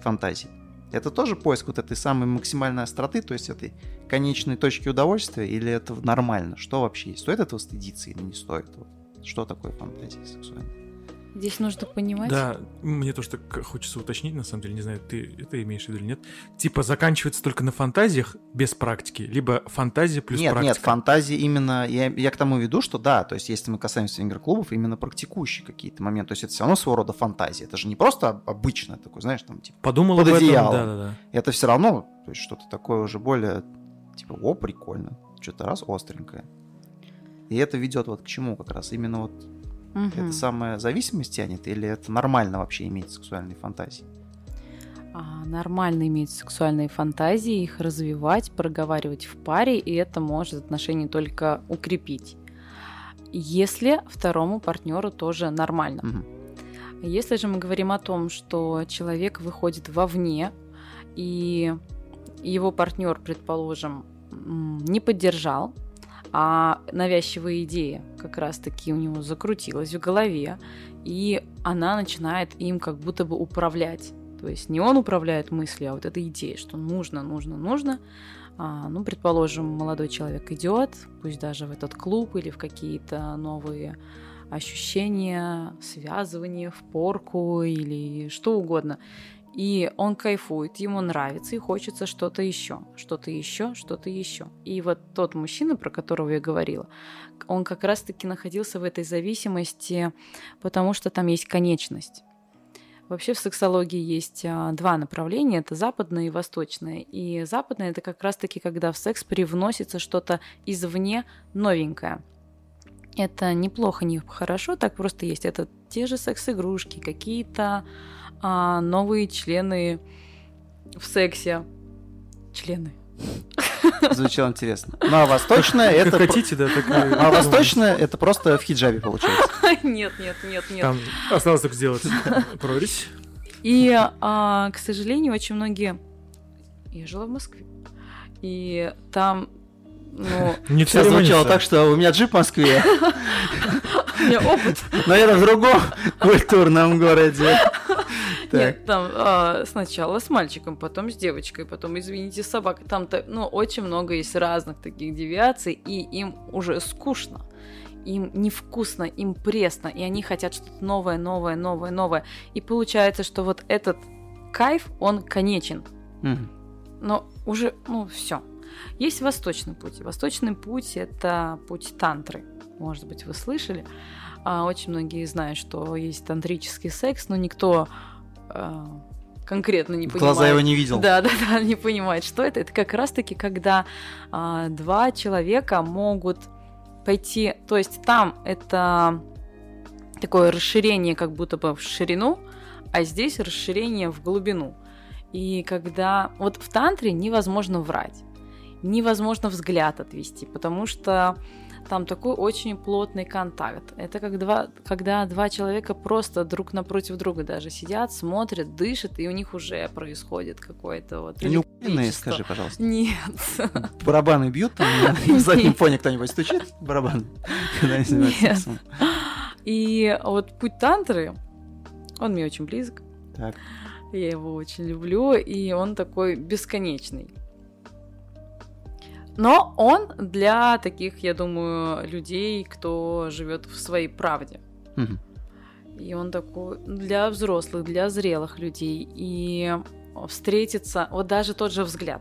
S3: фантазии. Это тоже поиск вот этой самой максимальной остроты, то есть этой конечной точки удовольствия, или это нормально? Что вообще есть? Стоит этого стыдиться или не стоит? Вот. Что такое фантазия сексуальная?
S1: Здесь нужно понимать.
S2: Да, мне тоже так хочется уточнить, на самом деле, не знаю, ты это имеешь в виду или нет. Типа заканчивается только на фантазиях без практики, либо фантазия плюс
S3: нет,
S2: практика.
S3: нет, фантазии именно, я, я к тому веду, что да, то есть если мы касаемся игр-клубов, именно практикующие какие-то моменты, то есть это все равно своего рода фантазия, это же не просто об- обычное такое, знаешь, там типа,
S2: Подумал
S3: под
S2: об этом,
S3: одеялом.
S2: да-да-да.
S3: это все равно, то есть что-то такое уже более, типа, о, прикольно, что-то раз остренькое. И это ведет вот к чему как раз, именно вот
S1: Мгм.
S3: это самая зависимость тянет, или это нормально вообще иметь сексуальные фантазии?
S1: А, нормально иметь сексуальные фантазии, их развивать, проговаривать в паре, и это может отношения только укрепить. Если второму партнеру тоже нормально.
S3: Мгм.
S1: Если же мы говорим о том, что человек выходит вовне, и его партнер, предположим, не поддержал, а навязчивая идея как раз-таки у него закрутилась в голове, и она начинает им как будто бы управлять. То есть не он управляет мыслью, а вот эта идея, что нужно, нужно, нужно. А, ну, предположим, молодой человек идет, пусть даже в этот клуб или в какие-то новые ощущения, связывания в порку или что угодно. И он кайфует, ему нравится, и хочется что-то еще, что-то еще, что-то еще. И вот тот мужчина, про которого я говорила, он как раз-таки находился в этой зависимости, потому что там есть конечность. Вообще в сексологии есть а, два направления, это западное и восточное. И западное это как раз-таки, когда в секс привносится что-то извне новенькое. Это неплохо, не хорошо, так просто есть. Это те же секс-игрушки, какие-то а, новые члены в сексе. Члены.
S3: Звучало интересно. Ну, а восточное
S2: Как
S3: это...
S2: хотите, да, так
S3: А восточное это просто в хиджабе получается.
S1: Нет, нет, нет, нет.
S2: Там осталось только сделать прорезь.
S1: И, а, к сожалению, очень многие... Я жила в Москве. И там Ну,
S2: Не
S3: Сейчас звучало так, что у меня джип в Москве,
S1: у меня опыт.
S3: но в другом культурном городе.
S1: Нет, там а, сначала с мальчиком, потом с девочкой, потом, извините, с собакой. Там, ну, очень много есть разных таких девиаций, и им уже скучно. Им невкусно, им пресно, и они хотят что-то новое, новое, новое, новое. И получается, что вот этот кайф, он конечен. Но уже, ну, все. Есть восточный путь. Восточный путь – это путь тантры. Может быть, вы слышали. А, очень многие знают, что есть тантрический секс, но никто конкретно не понимает.
S3: глаза его не видел.
S1: Да, да, да, не понимает, что это. Это как раз-таки, когда а, два человека могут пойти, то есть там это такое расширение как будто бы в ширину, а здесь расширение в глубину. И когда вот в тантре невозможно врать, невозможно взгляд отвести, потому что там такой очень плотный контакт. Это как два, когда два человека просто друг напротив друга даже сидят, смотрят, дышат, и у них уже происходит какое-то вот
S3: Они скажи, пожалуйста.
S1: Нет.
S3: Барабаны бьют там, на заднем фоне кто-нибудь стучит барабан, когда они занимаются
S1: Нет.
S3: сексом?
S1: И вот путь тантры, он мне очень близок.
S3: Так.
S1: Я его очень люблю, и он такой бесконечный. Но он для таких, я думаю, людей, кто живет в своей правде. И он такой для взрослых, для зрелых людей. И встретиться, вот даже тот же взгляд.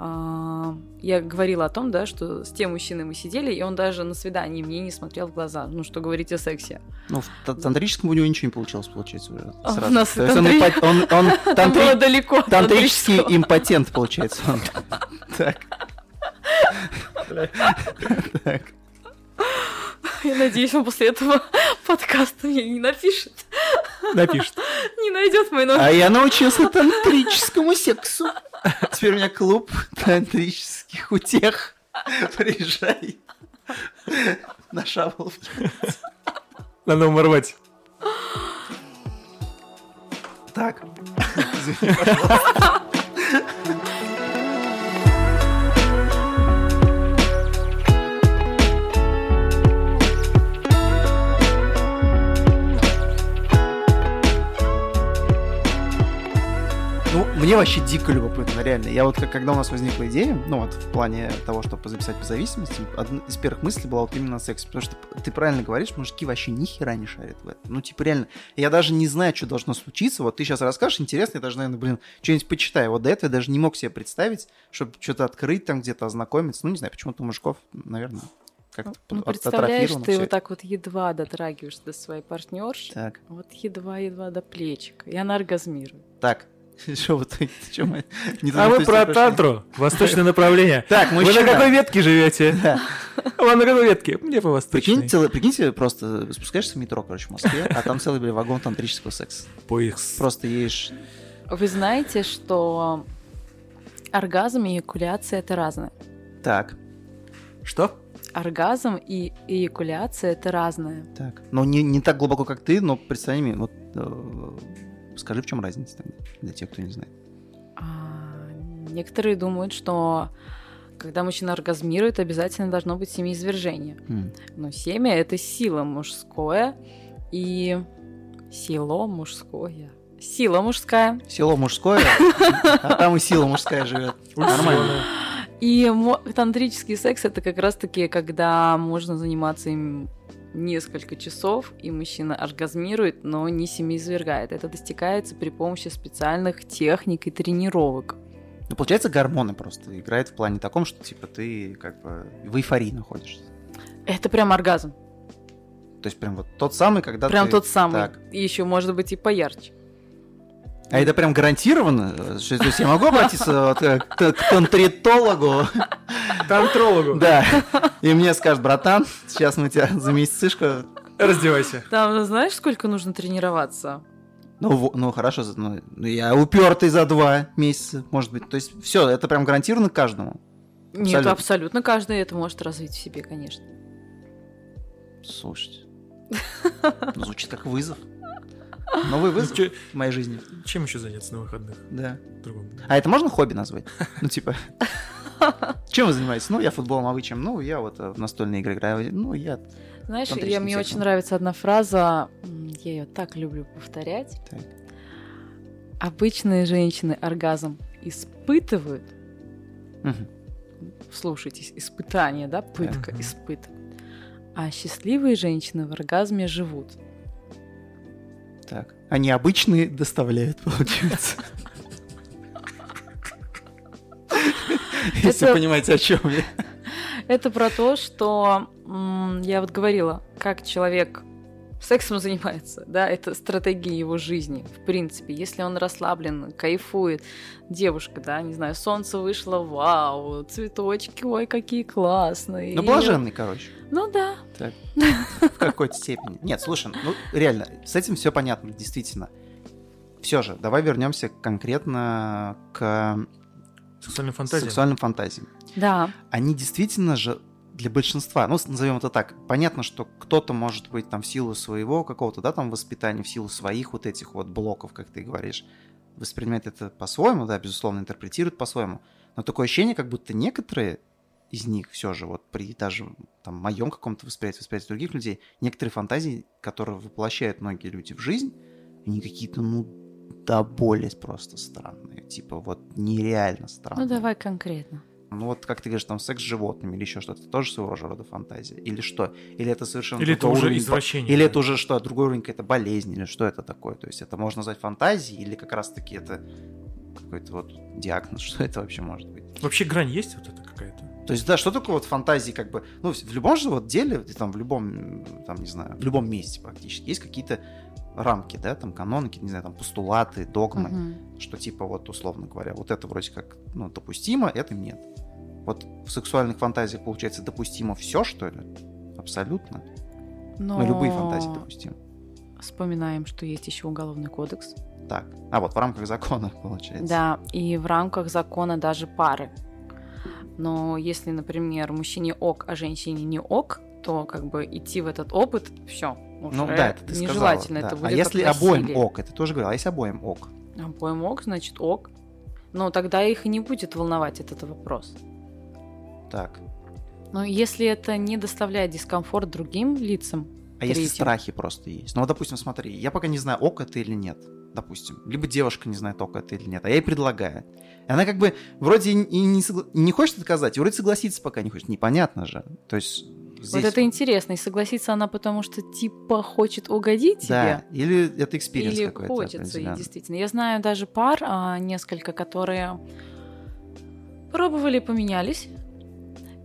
S1: А, Я говорила о том, да, что с тем мужчиной мы сидели, и он даже на свидании мне не смотрел в глаза. Ну, что говорить о сексе.
S3: Ну, в та- тантрическом у него ничего не получилось, получается, уже
S1: А у
S3: сразу.
S1: нас
S3: То есть он,
S1: тантри-
S3: импо- он- он
S1: Там
S3: тантри-
S1: было далеко.
S3: тантрический импотент, получается. он. Так.
S1: Я надеюсь, он после этого подкаста мне не напишет,
S2: Напишет.
S1: не найдет мой номер.
S3: А я научился тантрическому сексу. Теперь у меня клуб тантрических утех. Приезжай. На шаболовке.
S2: Надо уморвать.
S3: Так. Извини, пожалуйста. Мне вообще дико любопытно, реально. Я вот, когда у нас возникла идея, ну вот, в плане того, чтобы записать по зависимости, одна из первых мыслей была вот именно секс. Потому что ты правильно говоришь, мужики вообще ни хера не шарят в этом. Ну, типа, реально, я даже не знаю, что должно случиться. Вот ты сейчас расскажешь, интересно, я даже, наверное, блин, что-нибудь почитаю. Вот до этого я даже не мог себе представить, чтобы что-то открыть там где-то, ознакомиться. Ну, не знаю, почему-то у мужиков, наверное, как-то
S1: Ну, представляешь, ты вот
S3: это.
S1: так вот едва дотрагиваешься до своей партнерши,
S3: Так,
S1: вот едва-едва до плечика, и она оргазмирует.
S3: так. Что в итоге? Чё мы не
S2: А вы
S3: пустили
S2: про
S3: пошли?
S2: тантру. Восточное направление.
S3: Так,
S2: Вы на какой ветке живете?
S3: Да.
S2: Вы на какой ветке? Мне по восточной.
S3: Прикиньте, просто спускаешься в метро, короче, в Москве, а там целый, блин, вагон тантрического секса.
S2: Поиск.
S3: Просто едешь...
S1: Вы знаете, что оргазм и эякуляция это разное.
S3: Так,
S2: Что?
S1: Оргазм и эякуляция это разное.
S3: так. Ну, не, не так глубоко, как ты, но представь мне, вот э, скажи, в чем разница тогда, для тех, кто не знает.
S1: А, некоторые думают, что когда мужчина оргазмирует, обязательно должно быть семяизвержение.
S3: М.
S1: Но семя это сила мужское и сило мужское. Сила мужская.
S3: Село мужское, а там и сила мужская живет. Нормально.
S1: И тантрический секс это как раз-таки, когда можно заниматься им несколько часов, и мужчина оргазмирует, но не семяизвергает. Это достигается при помощи специальных техник и тренировок.
S3: Ну, получается, гормоны просто играют в плане таком, что, типа, ты как бы в эйфории находишься.
S1: Это прям оргазм.
S3: То есть прям вот тот самый, когда
S1: прям
S3: ты...
S1: тот самый.
S3: Так.
S1: И еще может быть и поярче.
S3: А это прям гарантированно? то есть я могу обратиться вот, э, к, к тантритологу?
S2: Тантрологу.
S3: Да. И мне скажут, братан, сейчас мы тебя за месяцишко...
S2: Раздевайся.
S1: Там знаешь, сколько нужно тренироваться?
S3: Ну, ну хорошо, ну, ну, я упертый за два месяца, может быть. То есть все, это прям гарантированно каждому.
S1: Нет,
S3: Абсолютно.
S1: абсолютно каждый это может развить в себе, конечно.
S3: Слушайте. Звучит как вызов. Новый
S2: Ну,
S3: вызов
S2: чё-
S3: в моей жизни.
S2: Чем еще заняться на выходных?
S3: Да.
S2: Другом.
S3: А это можно хобби назвать? Ну, типа, Чем вы занимаетесь? Ну, я футболом, а вы чем? Ну, я вот э, в настольные игры играю. Ну, я...
S1: Знаешь, я, мне очень нравится одна фраза, я ее так люблю повторять.
S3: Так.
S1: Обычные женщины оргазм испытывают,
S3: Мгм.
S1: слушайтесь, испытание, да, пытка,
S2: Мгм.
S1: испытывают. А счастливые женщины в оргазме живут.
S3: Так. Они обычные доставляют, получается. Если понимаете, о чем я.
S1: Это про то, что я вот говорила, как человек сексом занимается, да, это стратегия его жизни, в принципе. Если он расслаблен, кайфует, девушка, да, не знаю, солнце вышло, вау, цветочки, ой, какие классные.
S3: Ну,
S1: И-
S3: блаженный, короче,
S1: Ну да.
S3: в какой-то степени. Нет, слушай, ну, реально, с этим все понятно, действительно. Все же, давай вернемся конкретно к
S2: Сексуальная фантазия.
S3: сексуальным фантазиям.
S1: Да.
S3: Они действительно же для большинства, ну, назовем это так, понятно, что кто-то может быть там в силу своего какого-то, да, там воспитания, в силу своих вот этих вот блоков, как ты говоришь, воспринимает это по-своему, да, безусловно, интерпретирует по-своему. Но такое ощущение, как будто некоторые из них все же, вот при даже там моем каком-то восприятии, восприятии других людей, некоторые фантазии, которые воплощают многие люди в жизнь, они какие-то, ну, до боли просто странные. Типа вот нереально странные.
S1: Ну давай конкретно.
S3: Ну вот, как ты говоришь, там секс с животными или еще что-то, тоже своего рода фантазия? Или что? Или это совершенно
S2: Или это уже
S3: уровень,
S2: извращение.
S3: Или
S2: да.
S3: это уже что, другой уровень какая-то болезнь, или что это такое? То есть это можно назвать фантазией, или как раз-таки это какой-то вот диагноз, что это вообще может быть?
S2: Вообще грань есть вот это какая-то?
S3: То есть, да, что такое вот фантазии, как бы, ну, в любом же вот деле, там, в любом, там, не знаю, в любом месте практически, есть какие-то рамки, да, там, канонки, не знаю, там, постулаты, догмы,
S1: Мгм.
S3: что типа вот, условно говоря, вот это вроде как, ну, допустимо, это нет. Вот в сексуальных фантазиях, получается, допустимо все, что ли? Абсолютно.
S1: Но
S3: Ну, любые фантазии допустимы.
S1: вспоминаем, что есть еще уголовный кодекс.
S3: Так. А вот в рамках закона, получается.
S1: Да, и в рамках закона даже пары. Но если, например, мужчине ок, а женщине не ок, то как бы идти в этот опыт, все, уже
S3: Ну да, это ты сказала.
S1: нежелательно.
S3: да.
S1: Это
S3: а
S1: будет
S3: если
S1: как
S3: обоим ок, это тоже говорил, а если обоим ок?
S1: Обоим ок, значит ок. Но тогда их и не будет волновать этот вопрос.
S3: Так.
S1: Но если это не доставляет дискомфорт другим лицам,
S3: А если
S1: Третьим.
S3: страхи просто есть? Ну, вот, допустим, смотри, я пока не знаю, ok это или нет, допустим. Либо девушка не знает, ok это или нет, а я ей предлагаю. И она как бы вроде и не, согла- и не хочет отказать, и вроде согласиться пока не хочет. Непонятно же. То есть здесь...
S1: вот это интересно. И согласится она, потому что типа хочет угодить
S3: Да,
S1: тебе.
S3: или это experience
S1: Или
S3: какой-то.
S1: хочется, и действительно. Я знаю даже пар, а, несколько, которые пробовали, поменялись.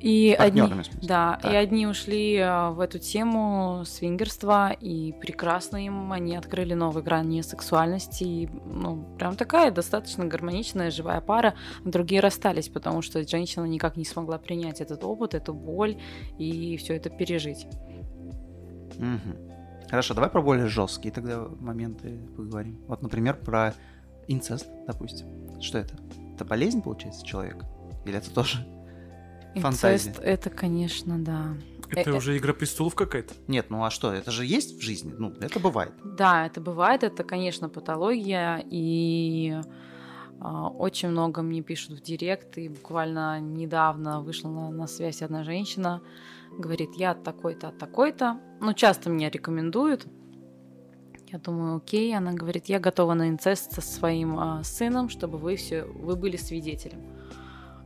S1: И одни,
S3: Партнерами,
S1: да,
S3: Так.
S1: и одни ушли а, в эту тему свингерства, и прекрасно им они открыли новые грани сексуальности. И, ну, прям такая достаточно гармоничная, живая пара. Другие расстались, потому что женщина никак не смогла принять этот опыт, эту боль и все это пережить.
S3: Мгм. Хорошо, давай про более жесткие тогда моменты поговорим. Вот, например, про инцест, допустим. Что это? Это болезнь, получается, человека? Или это тоже? Фантазия.
S1: Инцест это, конечно, да.
S2: Это
S1: Э, э.
S2: уже игра престолов какая-то.
S3: Нет, ну а что? Это же есть в жизни? Ну, это бывает.
S1: Да, это бывает, это, конечно, патология, и а, очень много мне пишут в директ, и буквально недавно вышла на, на связь одна женщина, говорит, я от такой-то, от такой-то, ну, часто меня рекомендуют, я думаю, окей, она говорит, я готова на инцест со своим а, сыном, чтобы вы все, вы были свидетелем.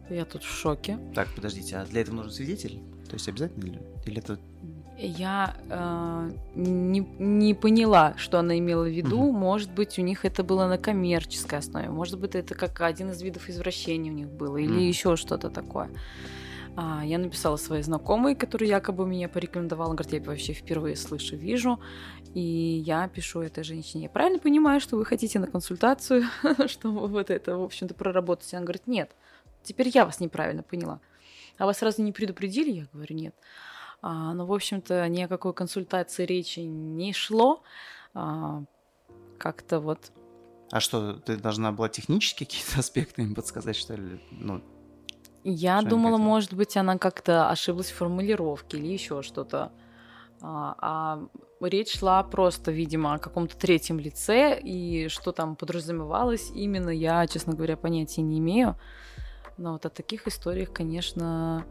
S1: Я тут в шоке.
S3: Так, подождите, а для этого нужен свидетель? То есть обязательно или, или это...
S1: Я э, не, не поняла, что она имела в виду.
S3: Мгм.
S1: Может быть, у них это было на коммерческой основе. Может быть, это как один из видов извращения у них было. Или
S3: Мгм.
S1: еще что-то такое. А, я написала своей знакомой, которая якобы меня порекомендовала. Говорит, я вообще впервые слышу, вижу. И я пишу этой женщине. Я правильно понимаю, что вы хотите на консультацию, чтобы вот это, в общем-то, проработать? Она говорит, нет. Теперь я вас неправильно поняла. А вас сразу не предупредили? Я говорю, нет. А, ну, в общем-то, ни о какой консультации речи не шло. А, как-то вот
S3: А что, ты должна была технически какие-то аспекты им подсказать, что ли? Ну,
S1: я
S3: Что
S1: думала, может быть, она как-то ошиблась в формулировке или еще что-то. А, а речь шла просто, видимо, о каком-то третьем лице, и что там подразумевалось, именно я, честно говоря, понятия не имею. Но вот о таких историях, конечно,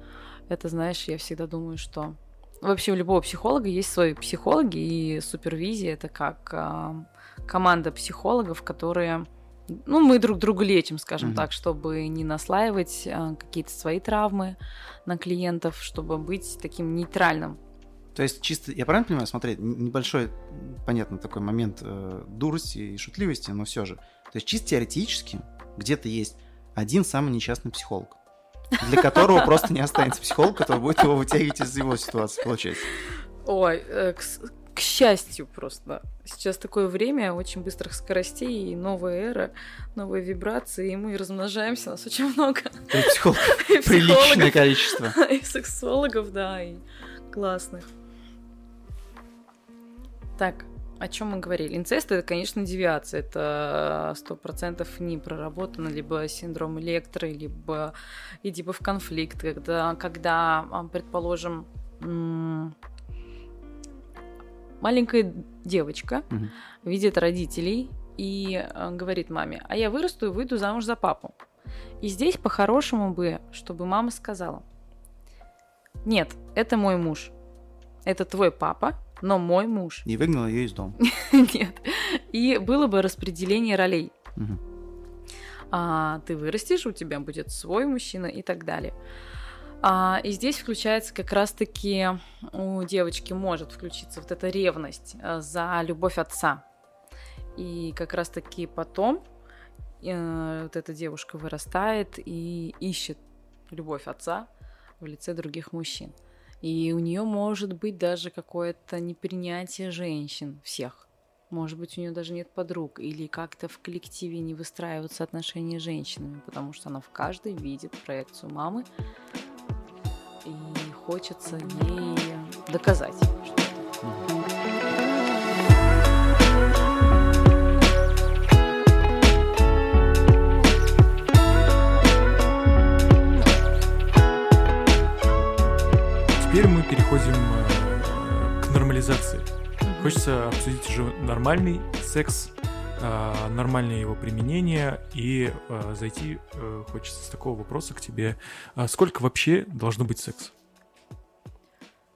S1: это, знаешь, я всегда думаю, что вообще у любого психолога есть свои психологи, и супервизия это как э, команда психологов, которые ну, мы друг друга лечим, скажем mm-hmm. так, чтобы не наслаивать э, какие-то свои травмы на клиентов, чтобы быть таким нейтральным.
S3: То есть чисто, я правильно понимаю, смотреть, небольшой, понятно, такой момент э, дурости и шутливости, но все же. То есть чисто теоретически где-то есть один самый несчастный психолог, для которого просто не останется психолог, который будет его вытягивать из его ситуации, получается.
S1: Ой, э, к счастью просто. Сейчас такое время очень быстрых скоростей и новая эра, новые вибрации, и мы размножаемся, нас очень много.
S3: И психологов приличное количество.
S1: И сексологов, да, и классных. Так, о чем мы говорили? Инцест это, конечно, девиация. Это сто процентов не проработано, либо синдром электро, либо иди в конфликт, когда, когда а, предположим, маленькая девочка угу. видит родителей и э, говорит маме, а я вырасту и выйду замуж за папу. И здесь по-хорошему бы, чтобы мама сказала, нет, это мой муж, это твой папа, но мой муж.
S3: И выгнала ее из дома.
S1: Нет. И было бы распределение ролей. А, ты вырастешь, у тебя будет свой мужчина и так далее. А, и здесь включается как раз-таки у девочки может включиться вот эта ревность э, за любовь отца. И как раз-таки потом э, вот эта девушка вырастает и ищет любовь отца в лице других мужчин. И у нее может быть даже какое-то непринятие женщин всех. Может быть, у нее даже нет подруг, или как-то в коллективе не выстраиваются отношения с женщинами, потому что она в каждой видит проекцию мамы, и хочется ей доказать
S2: Теперь мы переходим э, к нормализации. Хочется обсудить уже нормальный секс э, нормальное его применение и э, зайти хочется с такого вопроса к тебе. А сколько вообще должно быть секс?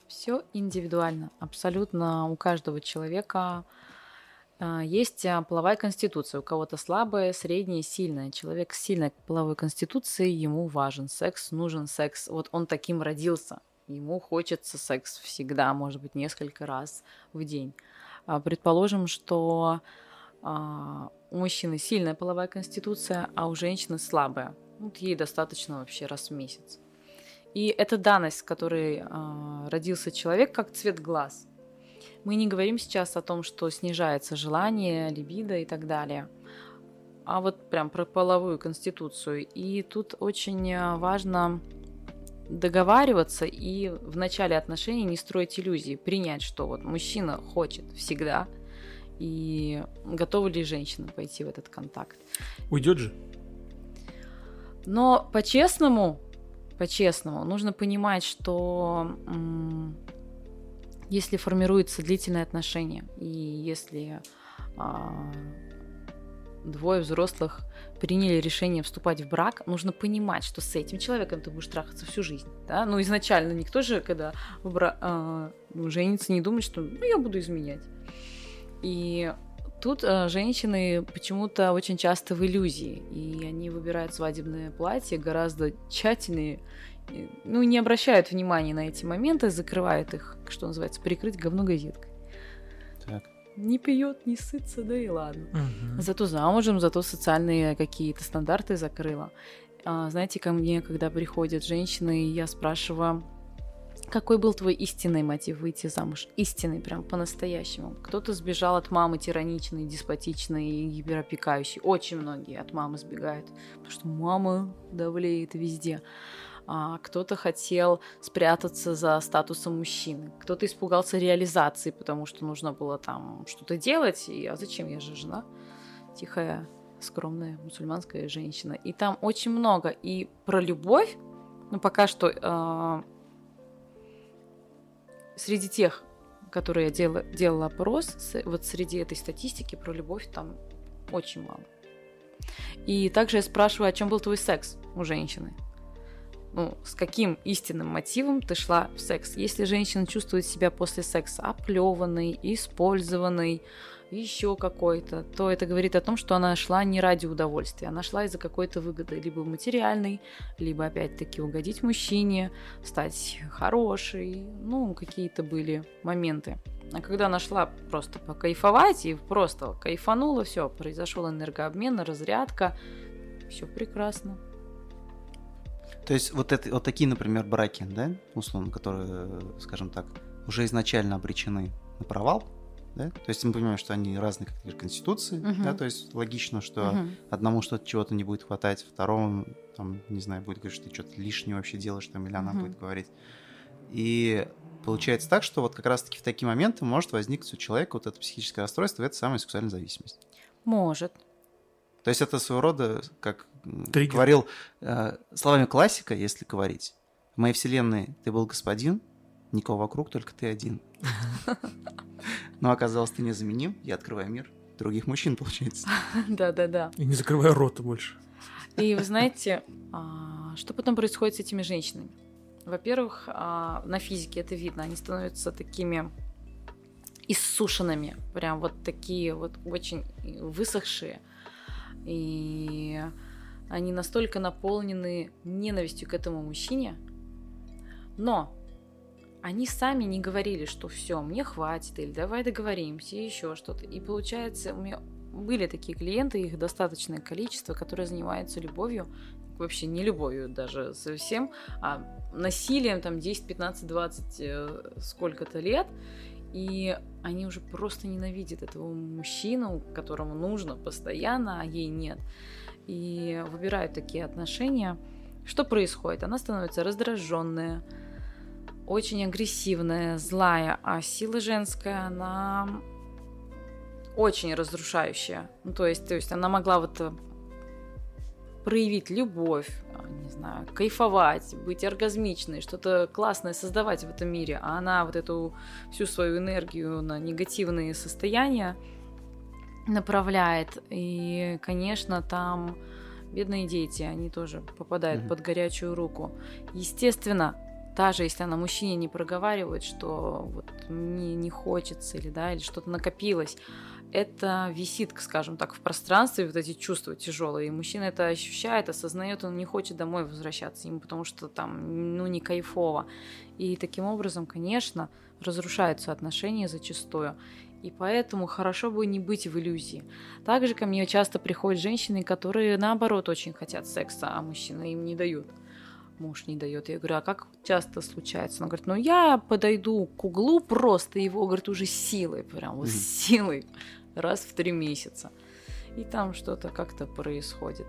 S1: Все индивидуально. Абсолютно у каждого человека есть половая конституция. У кого-то слабая, средняя, сильная. Человек с сильной половой конституцией, ему важен секс, нужен секс. Вот он таким родился. Ему хочется секс всегда, может быть, несколько раз в день. А предположим, что а, у мужчины сильная половая конституция, а у женщины слабая. Вот ей достаточно вообще раз в месяц. И это данность, с которой а, родился человек, как цвет глаз. Мы не говорим сейчас о том, что снижается желание, либидо и так далее, а вот прям про половую конституцию. И тут очень важно договариваться и в начале отношений не строить иллюзии, принять, что вот мужчина хочет всегда – и готова ли женщина пойти в этот контакт.
S2: Уйдет же.
S1: Но по-честному, по-честному, нужно понимать, что м- если формируется длительное отношение, и если а, двое взрослых приняли решение вступать в брак, нужно понимать, что с этим человеком ты будешь трахаться всю жизнь. Да? Ну, изначально никто же, когда бра... а, женится, не думает, что ну, я буду изменять. И тут э, женщины почему-то очень часто в иллюзии, и они выбирают свадебное платье гораздо тщательнее, ну, не обращают внимания на эти моменты, закрывают их, что называется, прикрыть говно газеткой. Не пьет, не сытся, да и ладно. Угу. Зато замужем, зато социальные какие-то стандарты закрыла. А, знаете, ко мне, когда приходят женщины, я спрашиваю, какой был твой истинный мотив выйти замуж? Истинный, прям по-настоящему. Кто-то сбежал от мамы тираничной, деспотичной и гиперопекающей. Очень многие от мамы сбегают, потому что мама давлеет везде. А кто-то хотел спрятаться за статусом мужчины. Кто-то испугался реализации, потому что нужно было там что-то делать. И, а зачем? Я же жена. Тихая, скромная мусульманская женщина. И там очень много. И про любовь, ну, пока что э, среди тех, которые я делала, делала опрос, вот среди этой статистики про любовь там очень мало. И также я спрашиваю, о чем был твой секс? у женщины. Ну, с каким истинным мотивом ты шла в секс? Если женщина чувствует себя после секса оплеванной, использованной, еще какой-то, то это говорит о том, что она шла не ради удовольствия, она шла из-за какой-то выгоды, либо материальной, либо опять-таки угодить мужчине, стать хорошей, ну, какие-то были моменты. А когда она шла просто покайфовать и просто кайфанула, все, произошел энергообмен, разрядка, все прекрасно.
S3: То есть вот, это, вот такие, например, браки, да, условно, которые, скажем так, уже изначально обречены на провал, да? То есть мы понимаем, что они разные как конституции, uh-huh. да, то есть логично, что uh-huh. одному что-то чего-то не будет хватать, второму, там, не знаю, будет говорить, что ты что-то лишнее вообще делаешь, там, или она uh-huh. будет говорить. И получается так, что вот как раз-таки в такие моменты может возникнуть у человека вот это психическое расстройство, это самая сексуальная зависимость.
S1: Может.
S3: То есть это своего рода, как Триггер. говорил э, словами классика, если говорить, в моей вселенной ты был господин, никого вокруг, только ты один. Но оказалось, ты незаменим, я открываю мир других мужчин, получается.
S1: Да-да-да.
S2: И не закрываю рота больше.
S1: И вы знаете, а, что потом происходит с этими женщинами? Во-первых, а, на физике это видно, они становятся такими иссушенными, прям вот такие вот очень высохшие. И они настолько наполнены ненавистью к этому мужчине. Но они сами не говорили, что все, мне хватит, или давай договоримся, еще что-то. И получается, у меня были такие клиенты, их достаточное количество, которые занимаются любовью, вообще не любовью даже совсем, а насилием там 10, 15, 20 сколько-то лет. И они уже просто ненавидят этого мужчину, которому нужно постоянно, а ей нет. И выбирают такие отношения. Что происходит? Она становится раздраженная, очень агрессивная, злая, а сила женская, она очень разрушающая. Ну, то есть, то есть она могла вот э, проявить любовь, не знаю, кайфовать, быть оргазмичной, что-то классное создавать в этом мире, а она вот эту всю свою энергию на негативные состояния направляет. И, конечно, там бедные дети, они тоже попадают mm-hmm. под горячую руку. Естественно, даже если она мужчине не проговаривает, что вот мне не хочется или да, или что-то накопилось, это висит, скажем так, в пространстве, вот эти чувства тяжелые. И мужчина это ощущает, осознает, он не хочет домой возвращаться ему, потому что там, ну, не кайфово. И таким образом, конечно, разрушаются отношения зачастую. И поэтому хорошо бы не быть в иллюзии. Также ко мне часто приходят женщины, которые наоборот очень хотят секса, а мужчины им не дают муж не дает. Я говорю, а как часто случается? Она говорит, ну я подойду к углу просто его, говорит, уже силой, прям вот силой, раз в три месяца. И там что-то как-то происходит.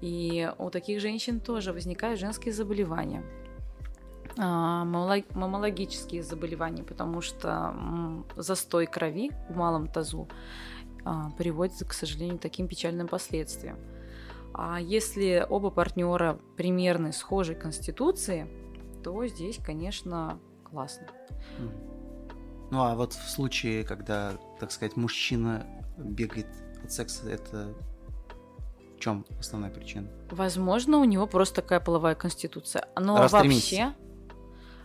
S1: И у таких женщин тоже возникают женские заболевания мамологические заболевания, потому что застой крови в малом тазу а, приводит, к сожалению, к таким печальным последствиям. А если оба партнера примерно схожей конституции, то здесь, конечно, классно.
S3: Ну а вот в случае, когда, так сказать, мужчина бегает от секса, это в чем основная причина?
S1: Возможно, у него просто такая половая конституция. Но Раз вообще,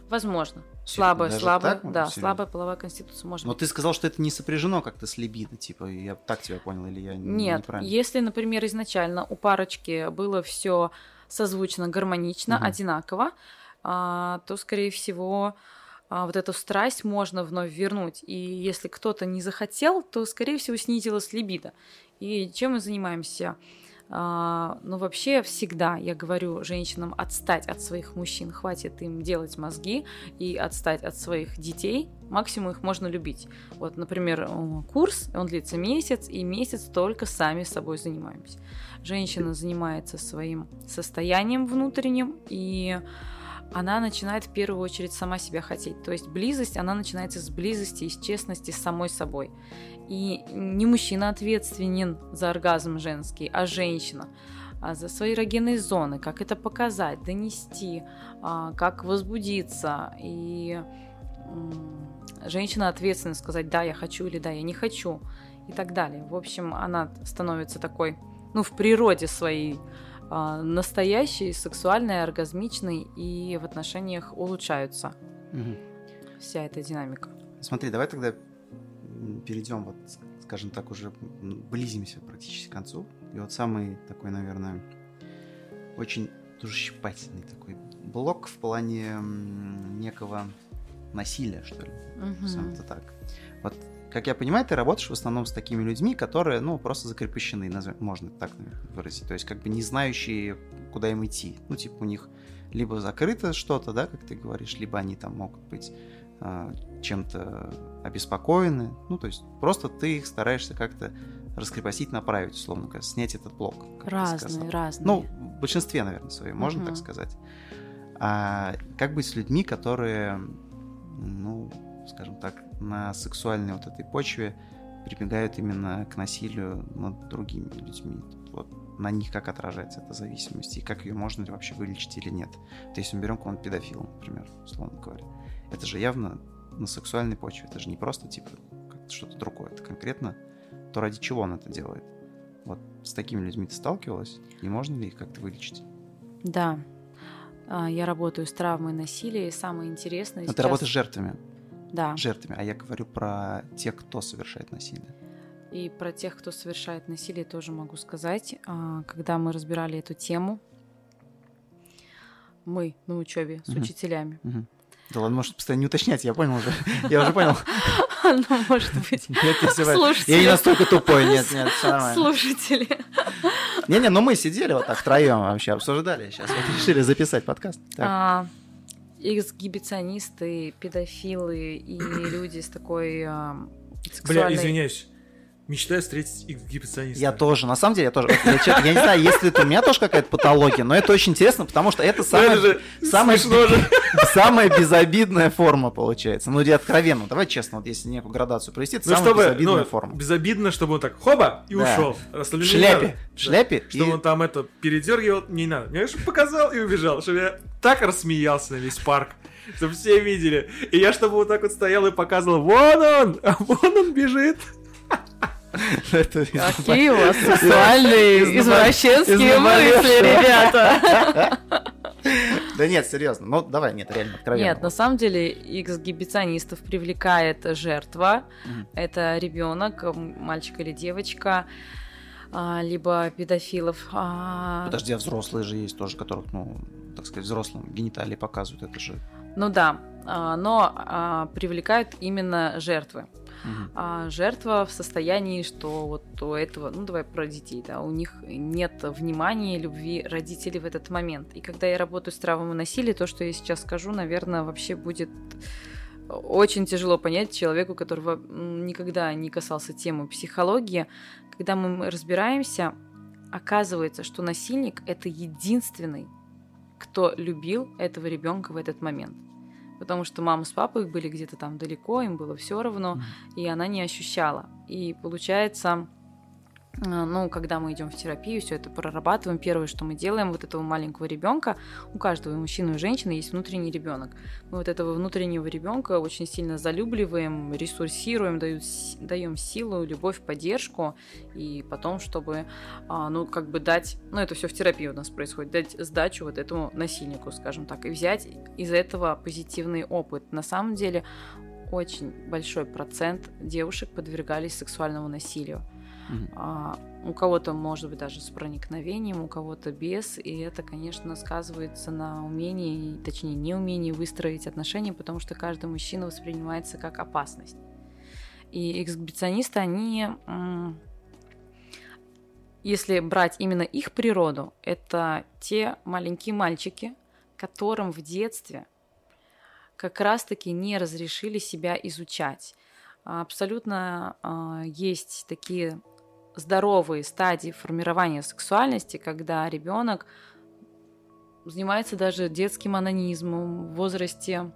S1: возможно. Слабая, Даже слабая, так? да, Серьезно? слабая половая конституция может
S3: Но быть. ты сказал, что это не сопряжено как-то с либидо, типа, я так тебя понял, или я
S1: Нет,
S3: неправильно?
S1: если, например, изначально у парочки было все созвучно, гармонично, угу. одинаково, а, то, скорее всего, а, вот эту страсть можно вновь вернуть. И если кто-то не захотел, то, скорее всего, снизилась либидо. И чем мы занимаемся? А, но вообще всегда я говорю женщинам отстать от своих мужчин, хватит им делать мозги и отстать от своих детей, максимум их можно любить. Вот, например, курс, он длится месяц, и месяц только сами собой занимаемся. Женщина занимается своим состоянием внутренним, и она начинает в первую очередь сама себя хотеть. То есть близость, она начинается с близости и с честности с самой собой. И не мужчина ответственен за оргазм женский, а женщина а за свои эрогенные зоны, как это показать, донести, а, как возбудиться. И женщина ответственна сказать, да, я хочу или да, я не хочу и так далее. В общем, она становится такой, ну, в природе своей а, настоящий, сексуальный, оргазмичный и в отношениях улучшаются.
S3: Мгм.
S1: Вся эта динамика.
S3: Смотри, давай тогда перейдем, вот, скажем так, уже близимся практически к концу. И вот самый такой, наверное, очень тоже щипательный такой блок в плане некого насилия, что ли. Назовем это так. Вот, как я понимаю, ты работаешь в основном с такими людьми, которые, ну, просто закрепощены, можно так наверное, выразить. То есть, как бы не знающие, куда им идти. Ну, типа, у них либо закрыто что-то, да, как ты говоришь, либо они там могут быть чем-то обеспокоены. Ну, то есть, просто ты их стараешься как-то раскрепостить, направить, условно говоря, снять этот блок.
S1: Разные, разные.
S3: Ну, в большинстве, наверное, своем, можно
S1: Мгм.
S3: так сказать. А как быть с людьми, которые, ну, скажем так, на сексуальной вот этой почве прибегают именно к насилию над другими людьми? Вот на них как отражается эта зависимость, и как ее можно ли вообще вылечить или нет? То есть мы берем кого-нибудь педофила, например, условно говоря. Это же явно на сексуальной почве, это же не просто типа что-то другое, это конкретно то, ради чего он это делает. Вот с такими людьми ты сталкивалась, и можно ли их как-то вылечить?
S1: Да. А, Я работаю с травмой насилия, и самое интересное
S3: Но
S1: сейчас...
S3: ты работаешь с жертвами,
S1: Да.
S3: жертвами, а я говорю про тех, кто совершает насилие.
S1: И про тех, кто совершает насилие, тоже могу сказать. А, Когда мы разбирали эту тему, мы на учебе с
S3: Мгм.
S1: учителями.
S3: Мгм. Да ладно, может, постоянно не уточнять, я понял уже. Я уже понял.
S1: Ну, может быть,
S3: Нет,
S1: Слушатели.
S3: Я не настолько тупой, нет, нет, все нормально.
S1: слушатели.
S3: Не-не, ну мы сидели вот так втроем вообще, обсуждали сейчас, вот решили записать подкаст. Так.
S1: А, Эксгибиционисты, педофилы и люди с такой а,
S2: Бля,
S1: сексуальной...
S2: извиняюсь. Мечтаю встретить гипоциониста.
S3: Я тоже, на самом деле, я тоже. Я, чё- я не знаю, есть ли это у меня тоже какая-то патология, но это очень интересно, потому что это
S2: Ну,
S3: самая,
S2: это же
S3: самая, самая безобидная форма получается. Ну, или откровенно, давай честно, вот если некую градацию провести, это
S2: Ну,
S3: самая
S2: чтобы,
S3: безобидная
S2: ну,
S3: форма.
S2: безобидно, чтобы он так хоба и
S3: Да.
S2: ушел.
S3: В шляпе, в шляпе. и-
S2: Чтобы он там это передергивал, не надо. Мне чтобы показал и убежал, чтобы я так рассмеялся на весь парк, чтобы все видели. И я чтобы вот так вот стоял и показывал, вон он, а вон он бежит.
S3: это-
S1: Какие у вас сексуальные, извращенские мысли, ребята.
S3: Да нет, серьезно. Ну, давай, нет, реально, откровенно.
S1: Нет, на самом деле эксгибиционистов привлекает жертва. Это ребенок, мальчик или девочка, а, либо педофилов. а,
S3: Подожди, а взрослые же есть тоже, которых, ну, так сказать, взрослым гениталии показывают, это же...
S1: Ну да, а, но привлекают именно жертвы. А жертва в состоянии, что вот у этого, ну давай про детей, да, у них нет внимания, любви родителей в этот момент. И когда я работаю с травмой насилия, то, что я сейчас скажу, наверное, вообще будет очень тяжело понять человеку, которого никогда не касался темы психологии. Когда мы разбираемся, оказывается, что насильник это единственный, кто любил этого ребенка в этот момент. Потому что мама с папой были где-то там далеко, им было все равно
S3: Мгм.
S1: и она не ощущала. И получается, ну, когда мы идем в терапию, все это прорабатываем, первое, что мы делаем, вот этого маленького ребенка, у каждого и мужчины, и женщины есть внутренний ребенок. Мы вот этого внутреннего ребенка очень сильно залюбливаем, ресурсируем, дают даем силу, любовь, поддержку, и потом, чтобы, а, ну, как бы дать, ну, это все в терапии у нас происходит, дать сдачу вот этому насильнику, скажем так, и взять из этого позитивный опыт. На самом деле, очень большой процент девушек подвергались сексуальному насилию.
S3: Мгм.
S1: А, у кого-то, может быть, даже с проникновением, у кого-то без. И это, конечно, сказывается на умении, точнее, неумении выстроить отношения, потому что каждый мужчина воспринимается как опасность. И эксгибиционисты, они, если брать именно их природу, это те маленькие мальчики, которым в детстве как раз-таки не разрешили себя изучать. Абсолютно а, есть такие здоровые стадии формирования сексуальности, когда ребенок занимается даже детским анонизмом в возрасте,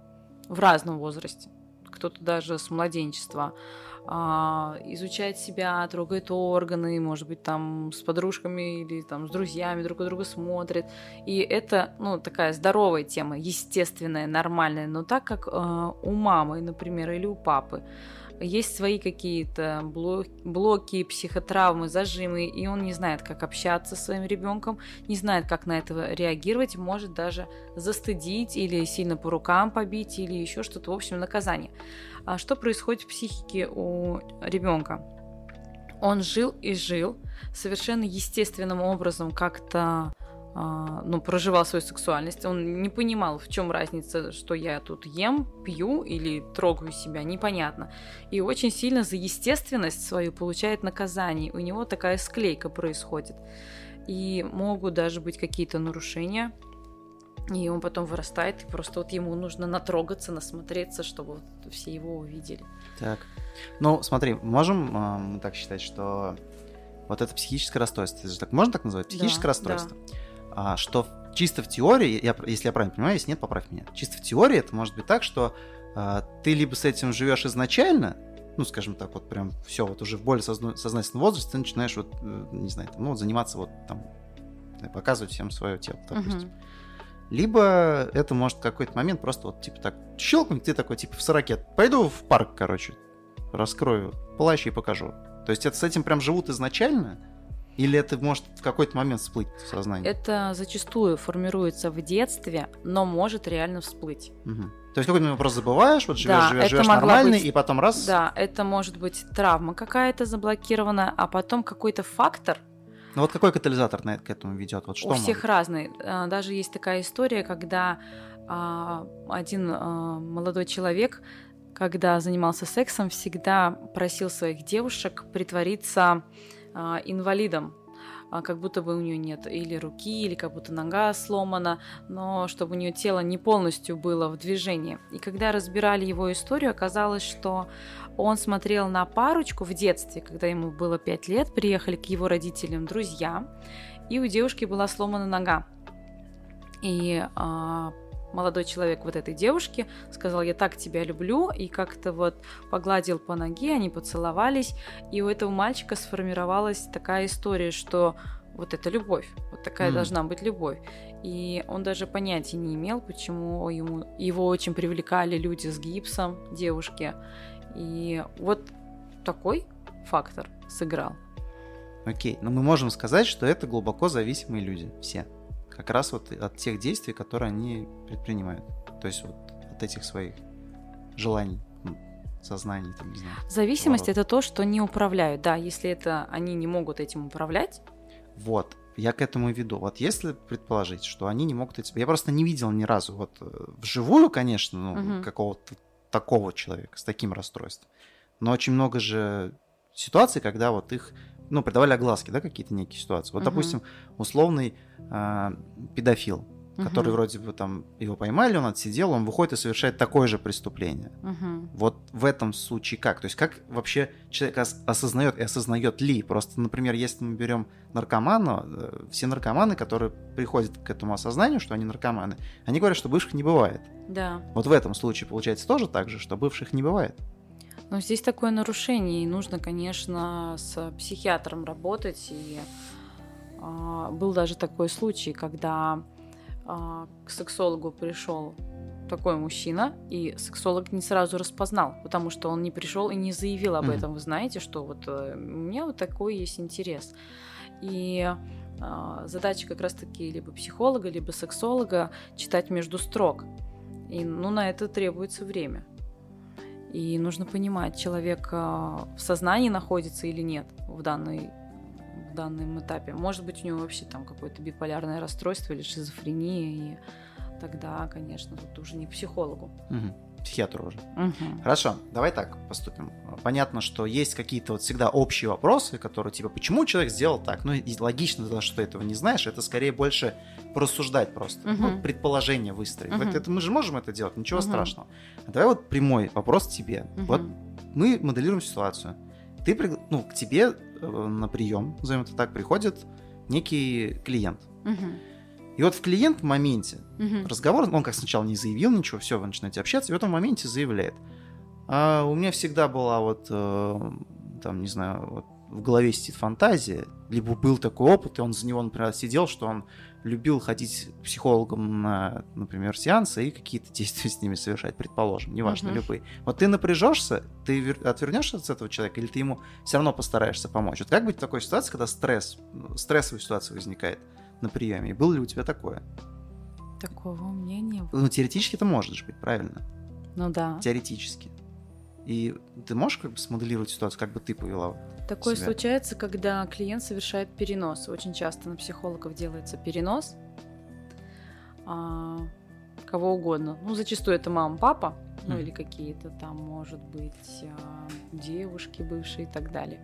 S1: в разном возрасте, кто-то даже с младенчества, а, изучает себя, трогает органы, может быть, там с подружками или там с друзьями друг у друга смотрит. И это, ну, такая здоровая тема, естественная, нормальная. Но так как э, у мамы, например, или у папы есть свои какие-то блоки, психотравмы, зажимы, и он не знает, как общаться с своим ребенком, не знает, как на это реагировать, может даже застыдить или сильно по рукам побить или еще что-то, в общем, наказание. А что происходит в психике у ребенка? Он жил и жил совершенно естественным образом, как-то ну, проживал свою сексуальность, он не понимал, в чем разница, что я тут ем, пью или трогаю себя, непонятно. И очень сильно за естественность свою получает наказание. У него такая склейка происходит. И могут даже быть какие-то нарушения. И он потом вырастает, и просто вот ему нужно натрогаться, насмотреться, чтобы вот все его увидели.
S3: Так. Ну, смотри, можем э, так считать, что вот это психическое расстройство, это же так можно так называть? Психическое да, расстройство. Да а, что чисто в теории, я, если я правильно понимаю, если нет, поправь меня. Чисто в теории это может быть так, что а, ты либо с этим живешь изначально, ну, скажем так, вот прям все, вот уже в более созна- сознательном возрасте ты начинаешь вот, э, не знаю, там, ну, заниматься вот там, показывать всем свое тело, допустим. Uh-huh. Либо это может какой-то момент просто вот типа так щелкнуть, ты такой типа в 40 пойду в парк, короче, раскрою плащ и покажу. То есть это с этим прям живут изначально, или это может в какой-то момент всплыть в сознании?
S1: Это зачастую формируется в детстве, но может реально всплыть.
S3: Угу. То есть какой-то вопрос забываешь, вот живешь, да, живешь, живешь нормально, быть, и потом раз.
S1: Да, это может быть травма какая-то заблокирована, а потом какой-то фактор.
S3: Ну вот какой катализатор на это, к этому ведет? Вот что
S1: У всех разный. А, даже есть такая история, когда а, один а, молодой человек, когда занимался сексом, всегда просил своих девушек притвориться инвалидом, а, как будто бы у нее нет или руки, или как будто нога сломана, но чтобы у нее тело не полностью было в движении. И когда разбирали его историю, оказалось, что он смотрел на парочку в детстве, когда ему было 5 лет, приехали к его родителям друзья, и у девушки была сломана нога. И а, молодой человек вот этой девушки сказал, я так тебя люблю, и как-то вот погладил по ноге, они поцеловались, и у этого мальчика сформировалась такая история, что вот это любовь, вот такая mm. должна быть любовь. И он даже понятия не имел, почему ему, его очень привлекали люди с гипсом, девушки. И вот такой фактор сыграл.
S3: Окей, но мы можем сказать, что это глубоко зависимые люди, все как раз вот от тех действий, которые они предпринимают. То есть вот от этих своих желаний, сознаний, там, не знаю.
S1: Зависимость это то, что не управляют, да, если это они не могут этим управлять.
S3: Вот, я к этому и веду. Вот если предположить, что они не могут этим... Я просто не видел ни разу вот э, вживую, конечно, ну, угу. какого-то такого человека с таким расстройством. Но очень много же ситуаций, когда вот их ну, придавали огласки, да, какие-то некие ситуации. Вот, угу. допустим, условный э, педофил, угу. который вроде бы там его поймали, он отсидел, он выходит и совершает такое же преступление.
S1: Угу.
S3: Вот в этом случае как? То есть как вообще человек осознает и осознает ли? Просто, например, если мы берем наркомана, э, все наркоманы, которые приходят к этому осознанию, что они наркоманы, они говорят, что бывших не бывает.
S1: Да.
S3: Вот в этом случае получается тоже так же, что бывших не бывает.
S1: Но здесь такое нарушение, и нужно, конечно, с психиатром работать. И э, был даже такой случай, когда э, к сексологу пришел такой мужчина, и сексолог не сразу распознал, потому что он не пришел и не заявил об mm-hmm. этом. Вы знаете, что вот э, у меня вот такой есть интерес. И э, задача как раз-таки либо психолога, либо сексолога читать между строк. И ну, на это требуется время. И нужно понимать, человек а, в сознании находится или нет в, данной, в данном этапе. Может быть, у него вообще там какое-то биполярное расстройство или шизофрения, и тогда, конечно, тут уже не психологу.
S3: Угу психиатру уже.
S1: Угу.
S3: Хорошо, давай так поступим. Понятно, что есть какие-то вот всегда общие вопросы, которые типа, почему человек сделал так? Ну, и логично, что ты этого не знаешь, это скорее больше порассуждать просто, угу. ну, предположение выстроить. Угу. Вот это мы же можем это делать, ничего угу. страшного. А давай вот прямой вопрос тебе. Угу. Вот мы моделируем ситуацию. Ты, ну, к тебе э, на прием, назовем это так, приходит некий клиент.
S1: Угу
S3: и вот в клиент в моменте угу. разговор, он как сначала не заявил ничего, все, вы начинаете общаться, и в этом моменте заявляет. А у меня всегда была вот, э, там, не знаю, вот, в голове сидит фантазия, либо был такой опыт, и он за него, например, сидел, что он любил ходить к психологам на, например, сеансы и какие-то действия с ними совершать, предположим, неважно,
S1: Мгм.
S3: любые. Вот ты напряжешься, ты вер- отвернешься от этого человека, или ты ему все равно постараешься помочь? Вот как быть в такой ситуации, когда стресс, ну, стрессовая ситуация возникает на приеме? Было ли у тебя такое?
S1: Такого у меня не было.
S3: Ну, теоретически это может же быть, правильно?
S1: Ну да.
S3: Теоретически. И ты можешь как бы смоделировать ситуацию, как бы ты повела?
S1: Такое
S3: себя.
S1: случается, когда клиент совершает перенос. Очень часто на психологов делается перенос. а, кого угодно. Ну, зачастую это мама, папа, ну
S3: Мгм.
S1: или какие-то там, может быть, а, девушки бывшие и так далее.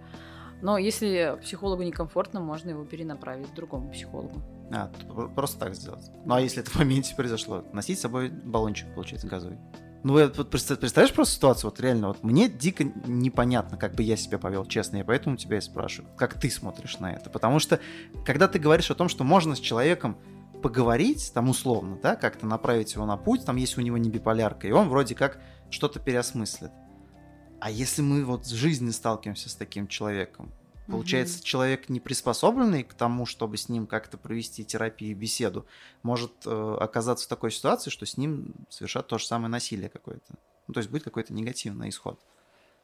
S1: Но если психологу некомфортно, можно его перенаправить к другому психологу.
S3: А, просто так сделать. Ну, а если это в моменте произошло? Носить с собой баллончик, получается, газовый. Ну, вот вот представ- представляешь просто ситуацию, вот реально, вот мне дико непонятно, как бы я себя повел, честно, я поэтому тебя и спрашиваю, как ты смотришь на это, потому что, когда ты говоришь о том, что можно с человеком поговорить, там, условно, да, как-то направить его на путь, там, если у него не биполярка, и он вроде как что-то переосмыслит. А если мы вот в жизни сталкиваемся с таким человеком, Получается, человек не приспособленный к тому, чтобы с ним как-то провести терапию и беседу, может э, оказаться в такой ситуации, что с ним совершат то же самое насилие какое-то. Ну, то есть будет какой-то негативный исход.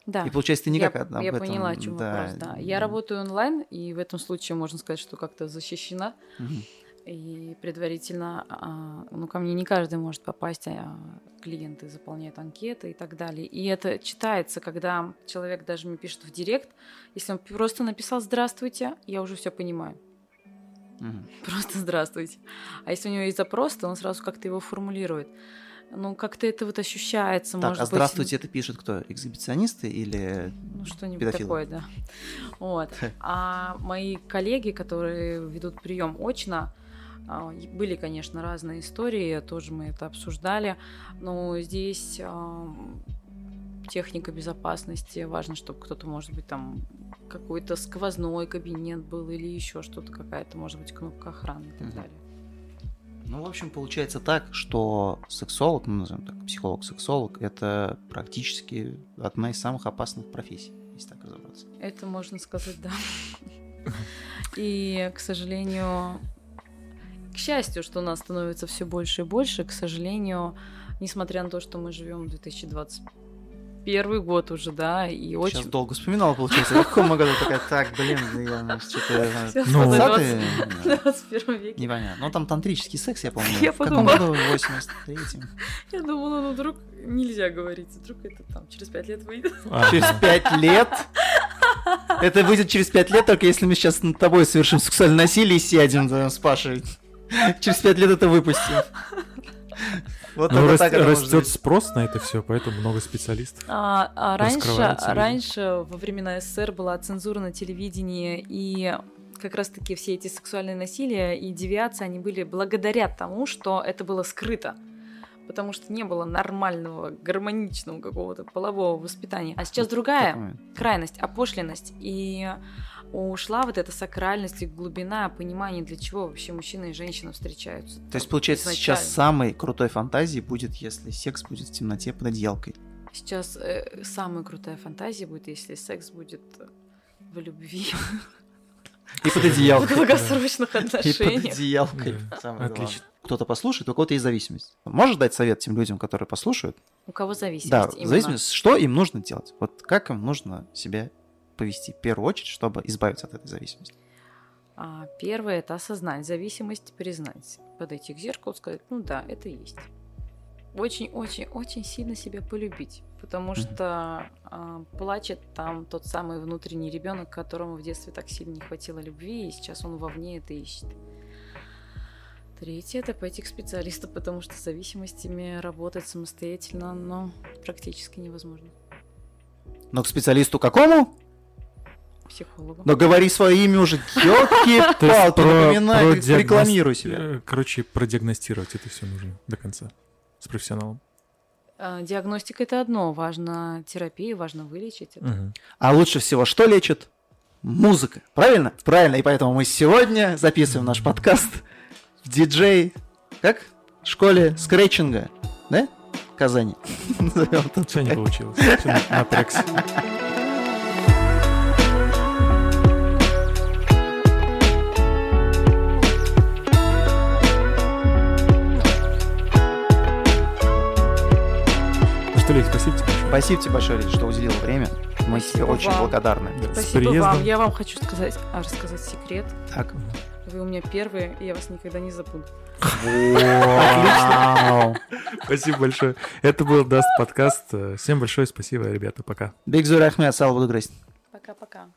S1: Да.
S3: И получается, ты
S1: я,
S3: никак об
S1: я
S3: этом...
S1: поняла, о чем вопрос, да. Я работаю онлайн, и в этом случае можно сказать, что как-то защищена.
S3: Мгм.
S1: И предварительно, а, ну, ко мне не каждый может попасть, а клиенты заполняют анкеты и так далее. И это читается, когда человек даже мне пишет в директ, если он просто написал «Здравствуйте», я уже все понимаю.
S3: Мгм.
S1: Просто «Здравствуйте». А если у него есть запрос, то он сразу как-то его формулирует. Ну, как-то это вот ощущается,
S3: Так,
S1: может
S3: а
S1: быть,
S3: здравствуйте, это пишут кто? Эксгибиционисты или...
S1: Ну, что-нибудь
S3: Педофилы.
S1: такое, да. Вот. А мои коллеги, которые ведут прием очно, были, конечно, разные истории, тоже мы это обсуждали, но здесь ам, техника безопасности, важно, чтобы кто-то, может быть, там какой-то сквозной кабинет был или еще что-то, какая-то, может быть, кнопка охраны и так
S3: Мгм.
S1: далее.
S3: Ну, в общем, получается так, что сексолог, ну, назовем так, психолог-сексолог, это практически одна из самых опасных профессий, если так разобраться.
S1: Это можно сказать, да. И, к сожалению, к счастью, что нас становится все больше и больше, к сожалению, несмотря на то, что мы живем в 2021 год уже, да, и
S3: Сейчас
S1: очень...
S3: долго вспоминала, получается. В каком году такая, так, блин, я что-то...
S1: Сейчас
S2: Ну,
S1: в
S3: 20-е?
S1: 21 веке.
S3: Непонятно. Ну, там тантрический секс, я помню.
S1: Я
S3: в каком
S1: подумала.
S3: году? В 83-м.
S1: Я думала, ну вдруг нельзя говорить, вдруг это там через пять лет выйдет.
S3: Через пять лет? Это выйдет через пять лет, только если мы сейчас над тобой совершим сексуальное насилие и сядем с Пашей. Через пять лет это выпустим. Вот
S2: Ну, рас-
S3: так
S2: растет спрос на это все, поэтому много специалистов.
S1: А, а раньше, раньше, во времена СССР была цензура на телевидении, и как раз-таки все эти сексуальные насилия и девиации, они были благодаря тому, что это было скрыто. Потому что не было нормального, гармоничного какого-то полового воспитания. А сейчас другая крайность, опошленность. И ушла вот эта сакральность и глубина понимания, для чего вообще мужчина и женщина встречаются.
S3: То есть, получается, сейчас
S1: изначально.
S3: самой крутой фантазией будет, если секс будет в темноте под одеялкой.
S1: Сейчас э, самая крутая фантазия будет, если секс будет в любви,
S3: И под
S1: в
S3: одеялкой.
S1: долгосрочных
S3: И под
S1: отношениях.
S3: одеялкой.
S2: Отлично.
S3: Кто-то послушает, у кого-то есть зависимость. Можешь дать совет тем людям, которые послушают?
S1: У кого зависимость?
S3: Да,
S1: именно.
S3: зависимость, что им нужно делать? Вот как им нужно себя повести в первую очередь, чтобы избавиться от этой зависимости?
S1: А, первое это осознать зависимость, признать, подойти к зеркалу, сказать, ну да, это есть. Очень-очень-очень сильно себя полюбить, потому что а, плачет там тот самый внутренний ребенок, которому в детстве так сильно не хватило любви, и сейчас он вовне это ищет. Третье это пойти к специалисту, потому что с зависимостями работать самостоятельно, но практически невозможно.
S3: Но к специалисту какому?
S1: Психологу.
S3: Но говори свое имя уже, елки-палки,
S2: про-
S3: напоминай, рекламируй себя.
S2: э, Короче, продиагностировать это все нужно до конца с профессионалом.
S1: А, Диагностика это одно, важно терапия, важно вылечить это.
S3: А лучше всего что лечит? Музыка. Правильно? Правильно. И поэтому мы сегодня записываем наш подкаст в диджей, как? В школе скретчинга, да? В Казани. Все не
S2: получилось. Матрикс.
S3: Ну
S2: что, Лид, спасибо тебе большое.
S3: Спасибо тебе большое, Лид, что уделил время. Мы
S1: спасибо тебе
S3: очень
S1: вам.
S3: благодарны.
S2: Да.
S1: Спасибо вам. Я вам хочу сказать, а, рассказать секрет.
S3: Так.
S1: Вы у меня первые, и я вас никогда не забуду.
S3: Отлично.
S2: Спасибо большое. Это был Даст подкаст. Всем большое спасибо, ребята. Пока.
S3: Биг Зур Ахмед, Сал Будугрейс.
S1: Пока-пока.